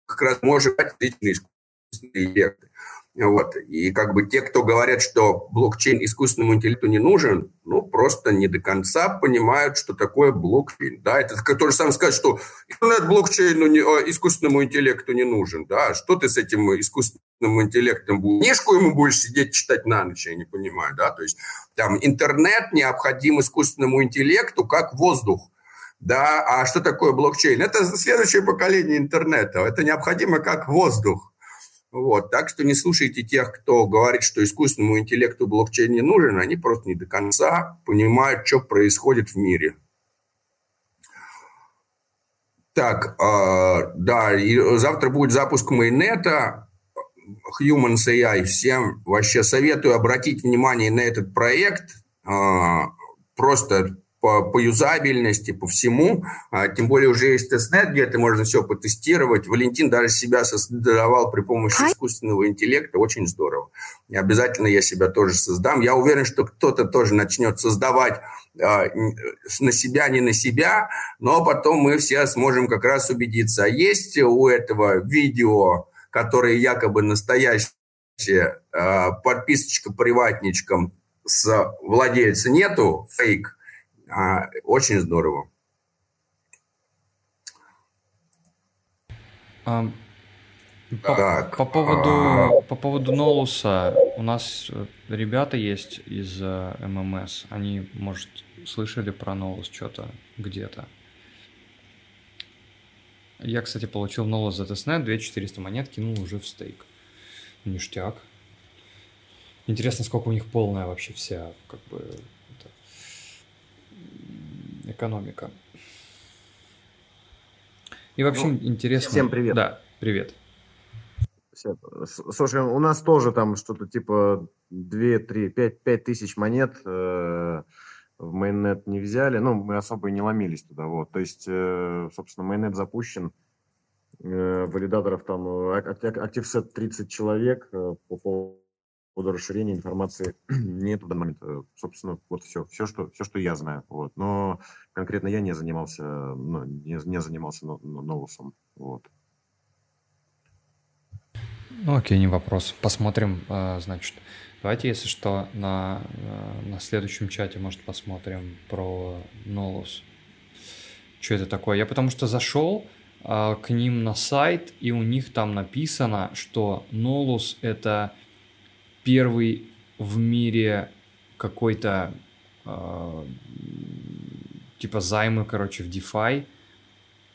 как раз можем отличные искусственные интеллекты. Вот. И как бы те, кто говорят, что блокчейн искусственному интеллекту не нужен, ну, просто не до конца понимают, что такое блокчейн. Да, это то же самое сказать, что интернет блокчейну не, а, искусственному интеллекту не нужен. Да, что ты с этим искусственным интеллектом будешь? Книжку ему будешь сидеть читать на ночь, я не понимаю, да, то есть там интернет необходим искусственному интеллекту как воздух. Да, а что такое блокчейн? Это следующее поколение интернета. Это необходимо как воздух. Вот. Так что не слушайте тех, кто говорит, что искусственному интеллекту блокчейн не нужен. Они просто не до конца понимают, что происходит в мире. Так, э, да, и завтра будет запуск майнета, Humans AI. Всем вообще советую обратить внимание на этот проект. Э, просто по, по юзабельности, по всему. А, тем более уже есть тестнет, где это можно все потестировать. Валентин даже себя создавал при помощи искусственного интеллекта. Очень здорово. И обязательно я себя тоже создам. Я уверен, что кто-то тоже начнет создавать а, на себя, не на себя, но потом мы все сможем как раз убедиться. А есть у этого видео, которое якобы настоящее, а, подписочка приватничком с владельца нету, фейк, очень здорово. А, по, так, по поводу а... по поводу Нолуса у нас э, ребята есть из э, ММС. Они, может, слышали про Нолус что-то где-то. Я, кстати, получил Нолус за тестнет, 2400 монет кинул уже в стейк. Ништяк. Интересно, сколько у них полная вообще вся как бы экономика. И вообще ну, интересно... Всем привет. Да, привет. Слушай, у нас тоже там что-то типа 2, 3, 5, 5 тысяч монет э, в майонет не взяли. Ну, мы особо и не ломились туда. Вот. То есть, э, собственно, майонет запущен. Э, валидаторов там э, актив сет 30 человек э, по расширения информации нет в данный момент. Э, собственно, вот все, все, что, все, что я знаю. Вот. Но конкретно я не занимался, ну, не, не занимался новусом. Вот. Ну, окей, не вопрос. Посмотрим, э, значит. Давайте, если что, на, э, на следующем чате, может, посмотрим про Нолус. Что это такое? Я потому что зашел к ним на сайт, и у них там написано, что Нолус это первый в мире какой-то э, типа займы, короче, в DeFi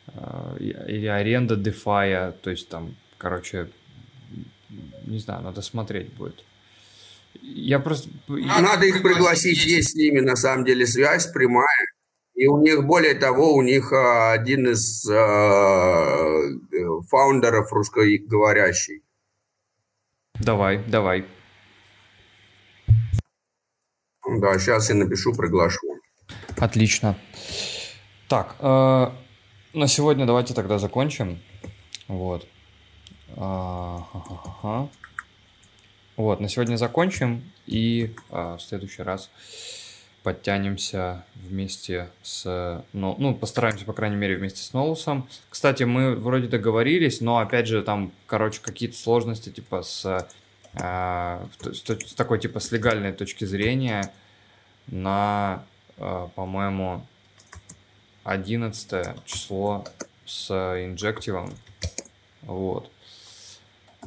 э, или аренда DeFi, то есть там, короче, не знаю, надо смотреть будет. Я просто... Надо их пригласить, есть с ними на самом деле связь прямая. И у них, более того, у них э, один из э, э фаундеров русскоговорящий. Давай, давай, да, сейчас я напишу, приглашу. Отлично. Так, э, на сегодня давайте тогда закончим. Вот. А, вот, на сегодня закончим и а, в следующий раз подтянемся вместе с... Ну, ну, постараемся, по крайней мере, вместе с Ноусом. Кстати, мы вроде договорились, но, опять же, там, короче, какие-то сложности, типа, с с такой типа с легальной точки зрения на, э, по-моему, 11 число с инжективом. Вот.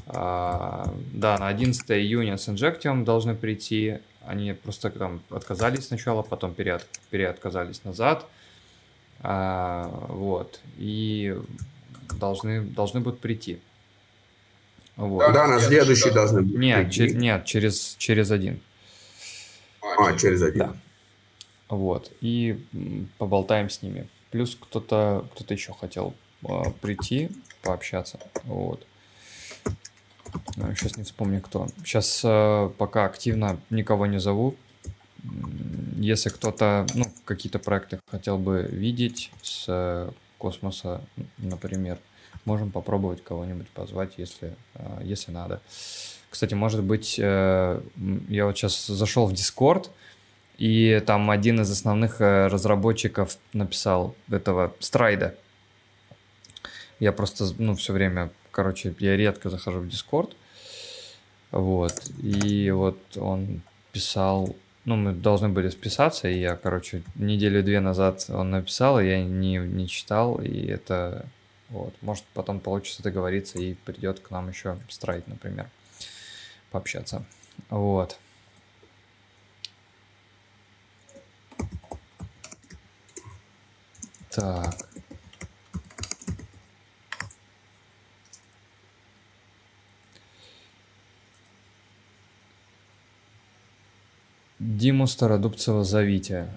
А, да, на 11 июня с инжективом должны прийти. Они просто там отказались сначала, потом переот, переотказались назад. А, вот. И должны, должны будут прийти. Вот. Да, на следующий должны быть. Нет, че- нет через, через один. А, через один. Да. Вот. И поболтаем с ними. Плюс кто-то кто еще хотел а, прийти, пообщаться. Вот. Сейчас не вспомню кто. Сейчас пока активно никого не зову. Если кто-то, ну, какие-то проекты хотел бы видеть с космоса, например, можем попробовать кого-нибудь позвать, если, если надо. Кстати, может быть, я вот сейчас зашел в Discord, и там один из основных э, разработчиков написал этого страйда. Я просто, ну, все время, короче, я редко захожу в Discord. Вот. И вот он писал, ну, мы должны были списаться, и я, короче, неделю-две назад он написал, и я не, не читал, и это, вот, может, потом получится договориться, и придет к нам еще страйт, например, пообщаться. Вот. Так. Диму Стародубцева зовите.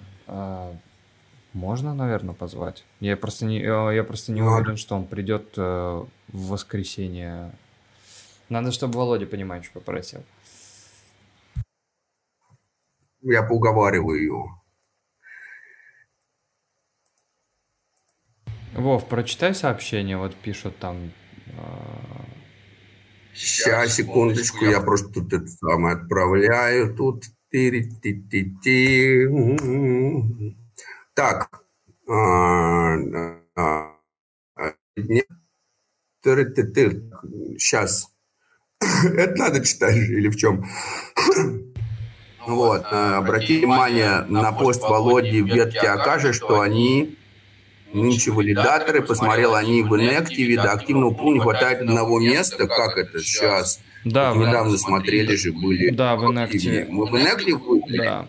А, можно, наверное, позвать? Я просто не, э, я просто не уверен, что он придет э, в воскресенье. Надо, чтобы Володя Понимаевич попросил. Я поуговариваю его. Вов, прочитай сообщение, вот пишут там. Сейчас, а, секундочку, я просто тут это самое отправляю. Тут. Так. Сейчас. Это надо читать или в чем? Вот. Обрати внимание на пост Володи в ветке Акажи, что они нынче валидаторы, посмотрел, они в инактиве, до активного пула не хватает одного места, как это сейчас? Да, вот недавно смотрели же, были. Да, в инактиве. Мы в инактиве были? Да.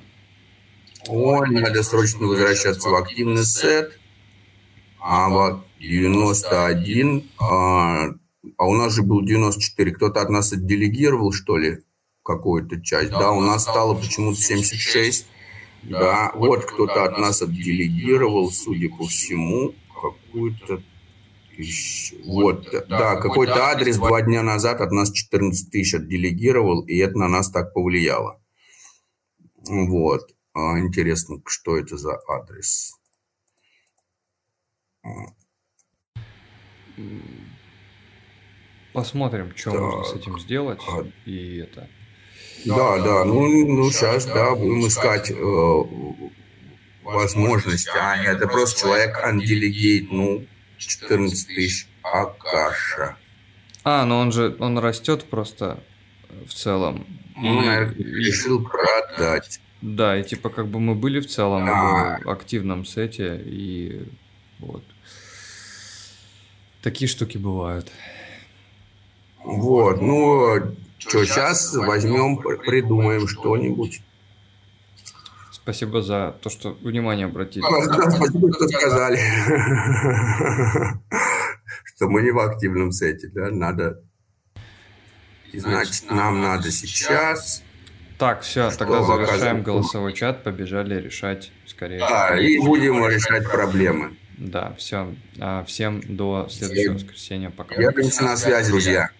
Ой, надо срочно возвращаться в активный сет. А вот 91, а, а у нас же был 94. Кто-то от нас отделегировал, что ли, какую-то часть? Да, у нас стало почему-то 76. Да, вот кто-то от нас отделегировал, судя по всему, какую-то вот, да, какой-то адрес два дня назад от нас 14 тысяч отделегировал, и это на нас так повлияло. Вот. А, интересно, что это за адрес? Посмотрим, что так. можно с этим сделать. А... И это. Да, да, ну, ну сейчас, да, будем искать э, возможности. А нет, это просто человек undelegate, ну, 14 тысяч Акаша. А, ну он же, он растет просто в целом. Ну, наверное, решил продать. Да, и типа как бы мы были в целом да. в активном сете, и вот. Такие штуки бывают. Вот, ну, что, сейчас возьмем, придумаем что-нибудь. Спасибо за то, что внимание обратили. Спасибо, что сказали. Что мы не в активном сете, да, надо... Значит, нам надо сейчас... Так, все, тогда завершаем голосовой чат, побежали решать скорее. Да, и будем решать проблемы. Да, все. А, всем до следующего воскресенья. Пока. Я на связи, друзья.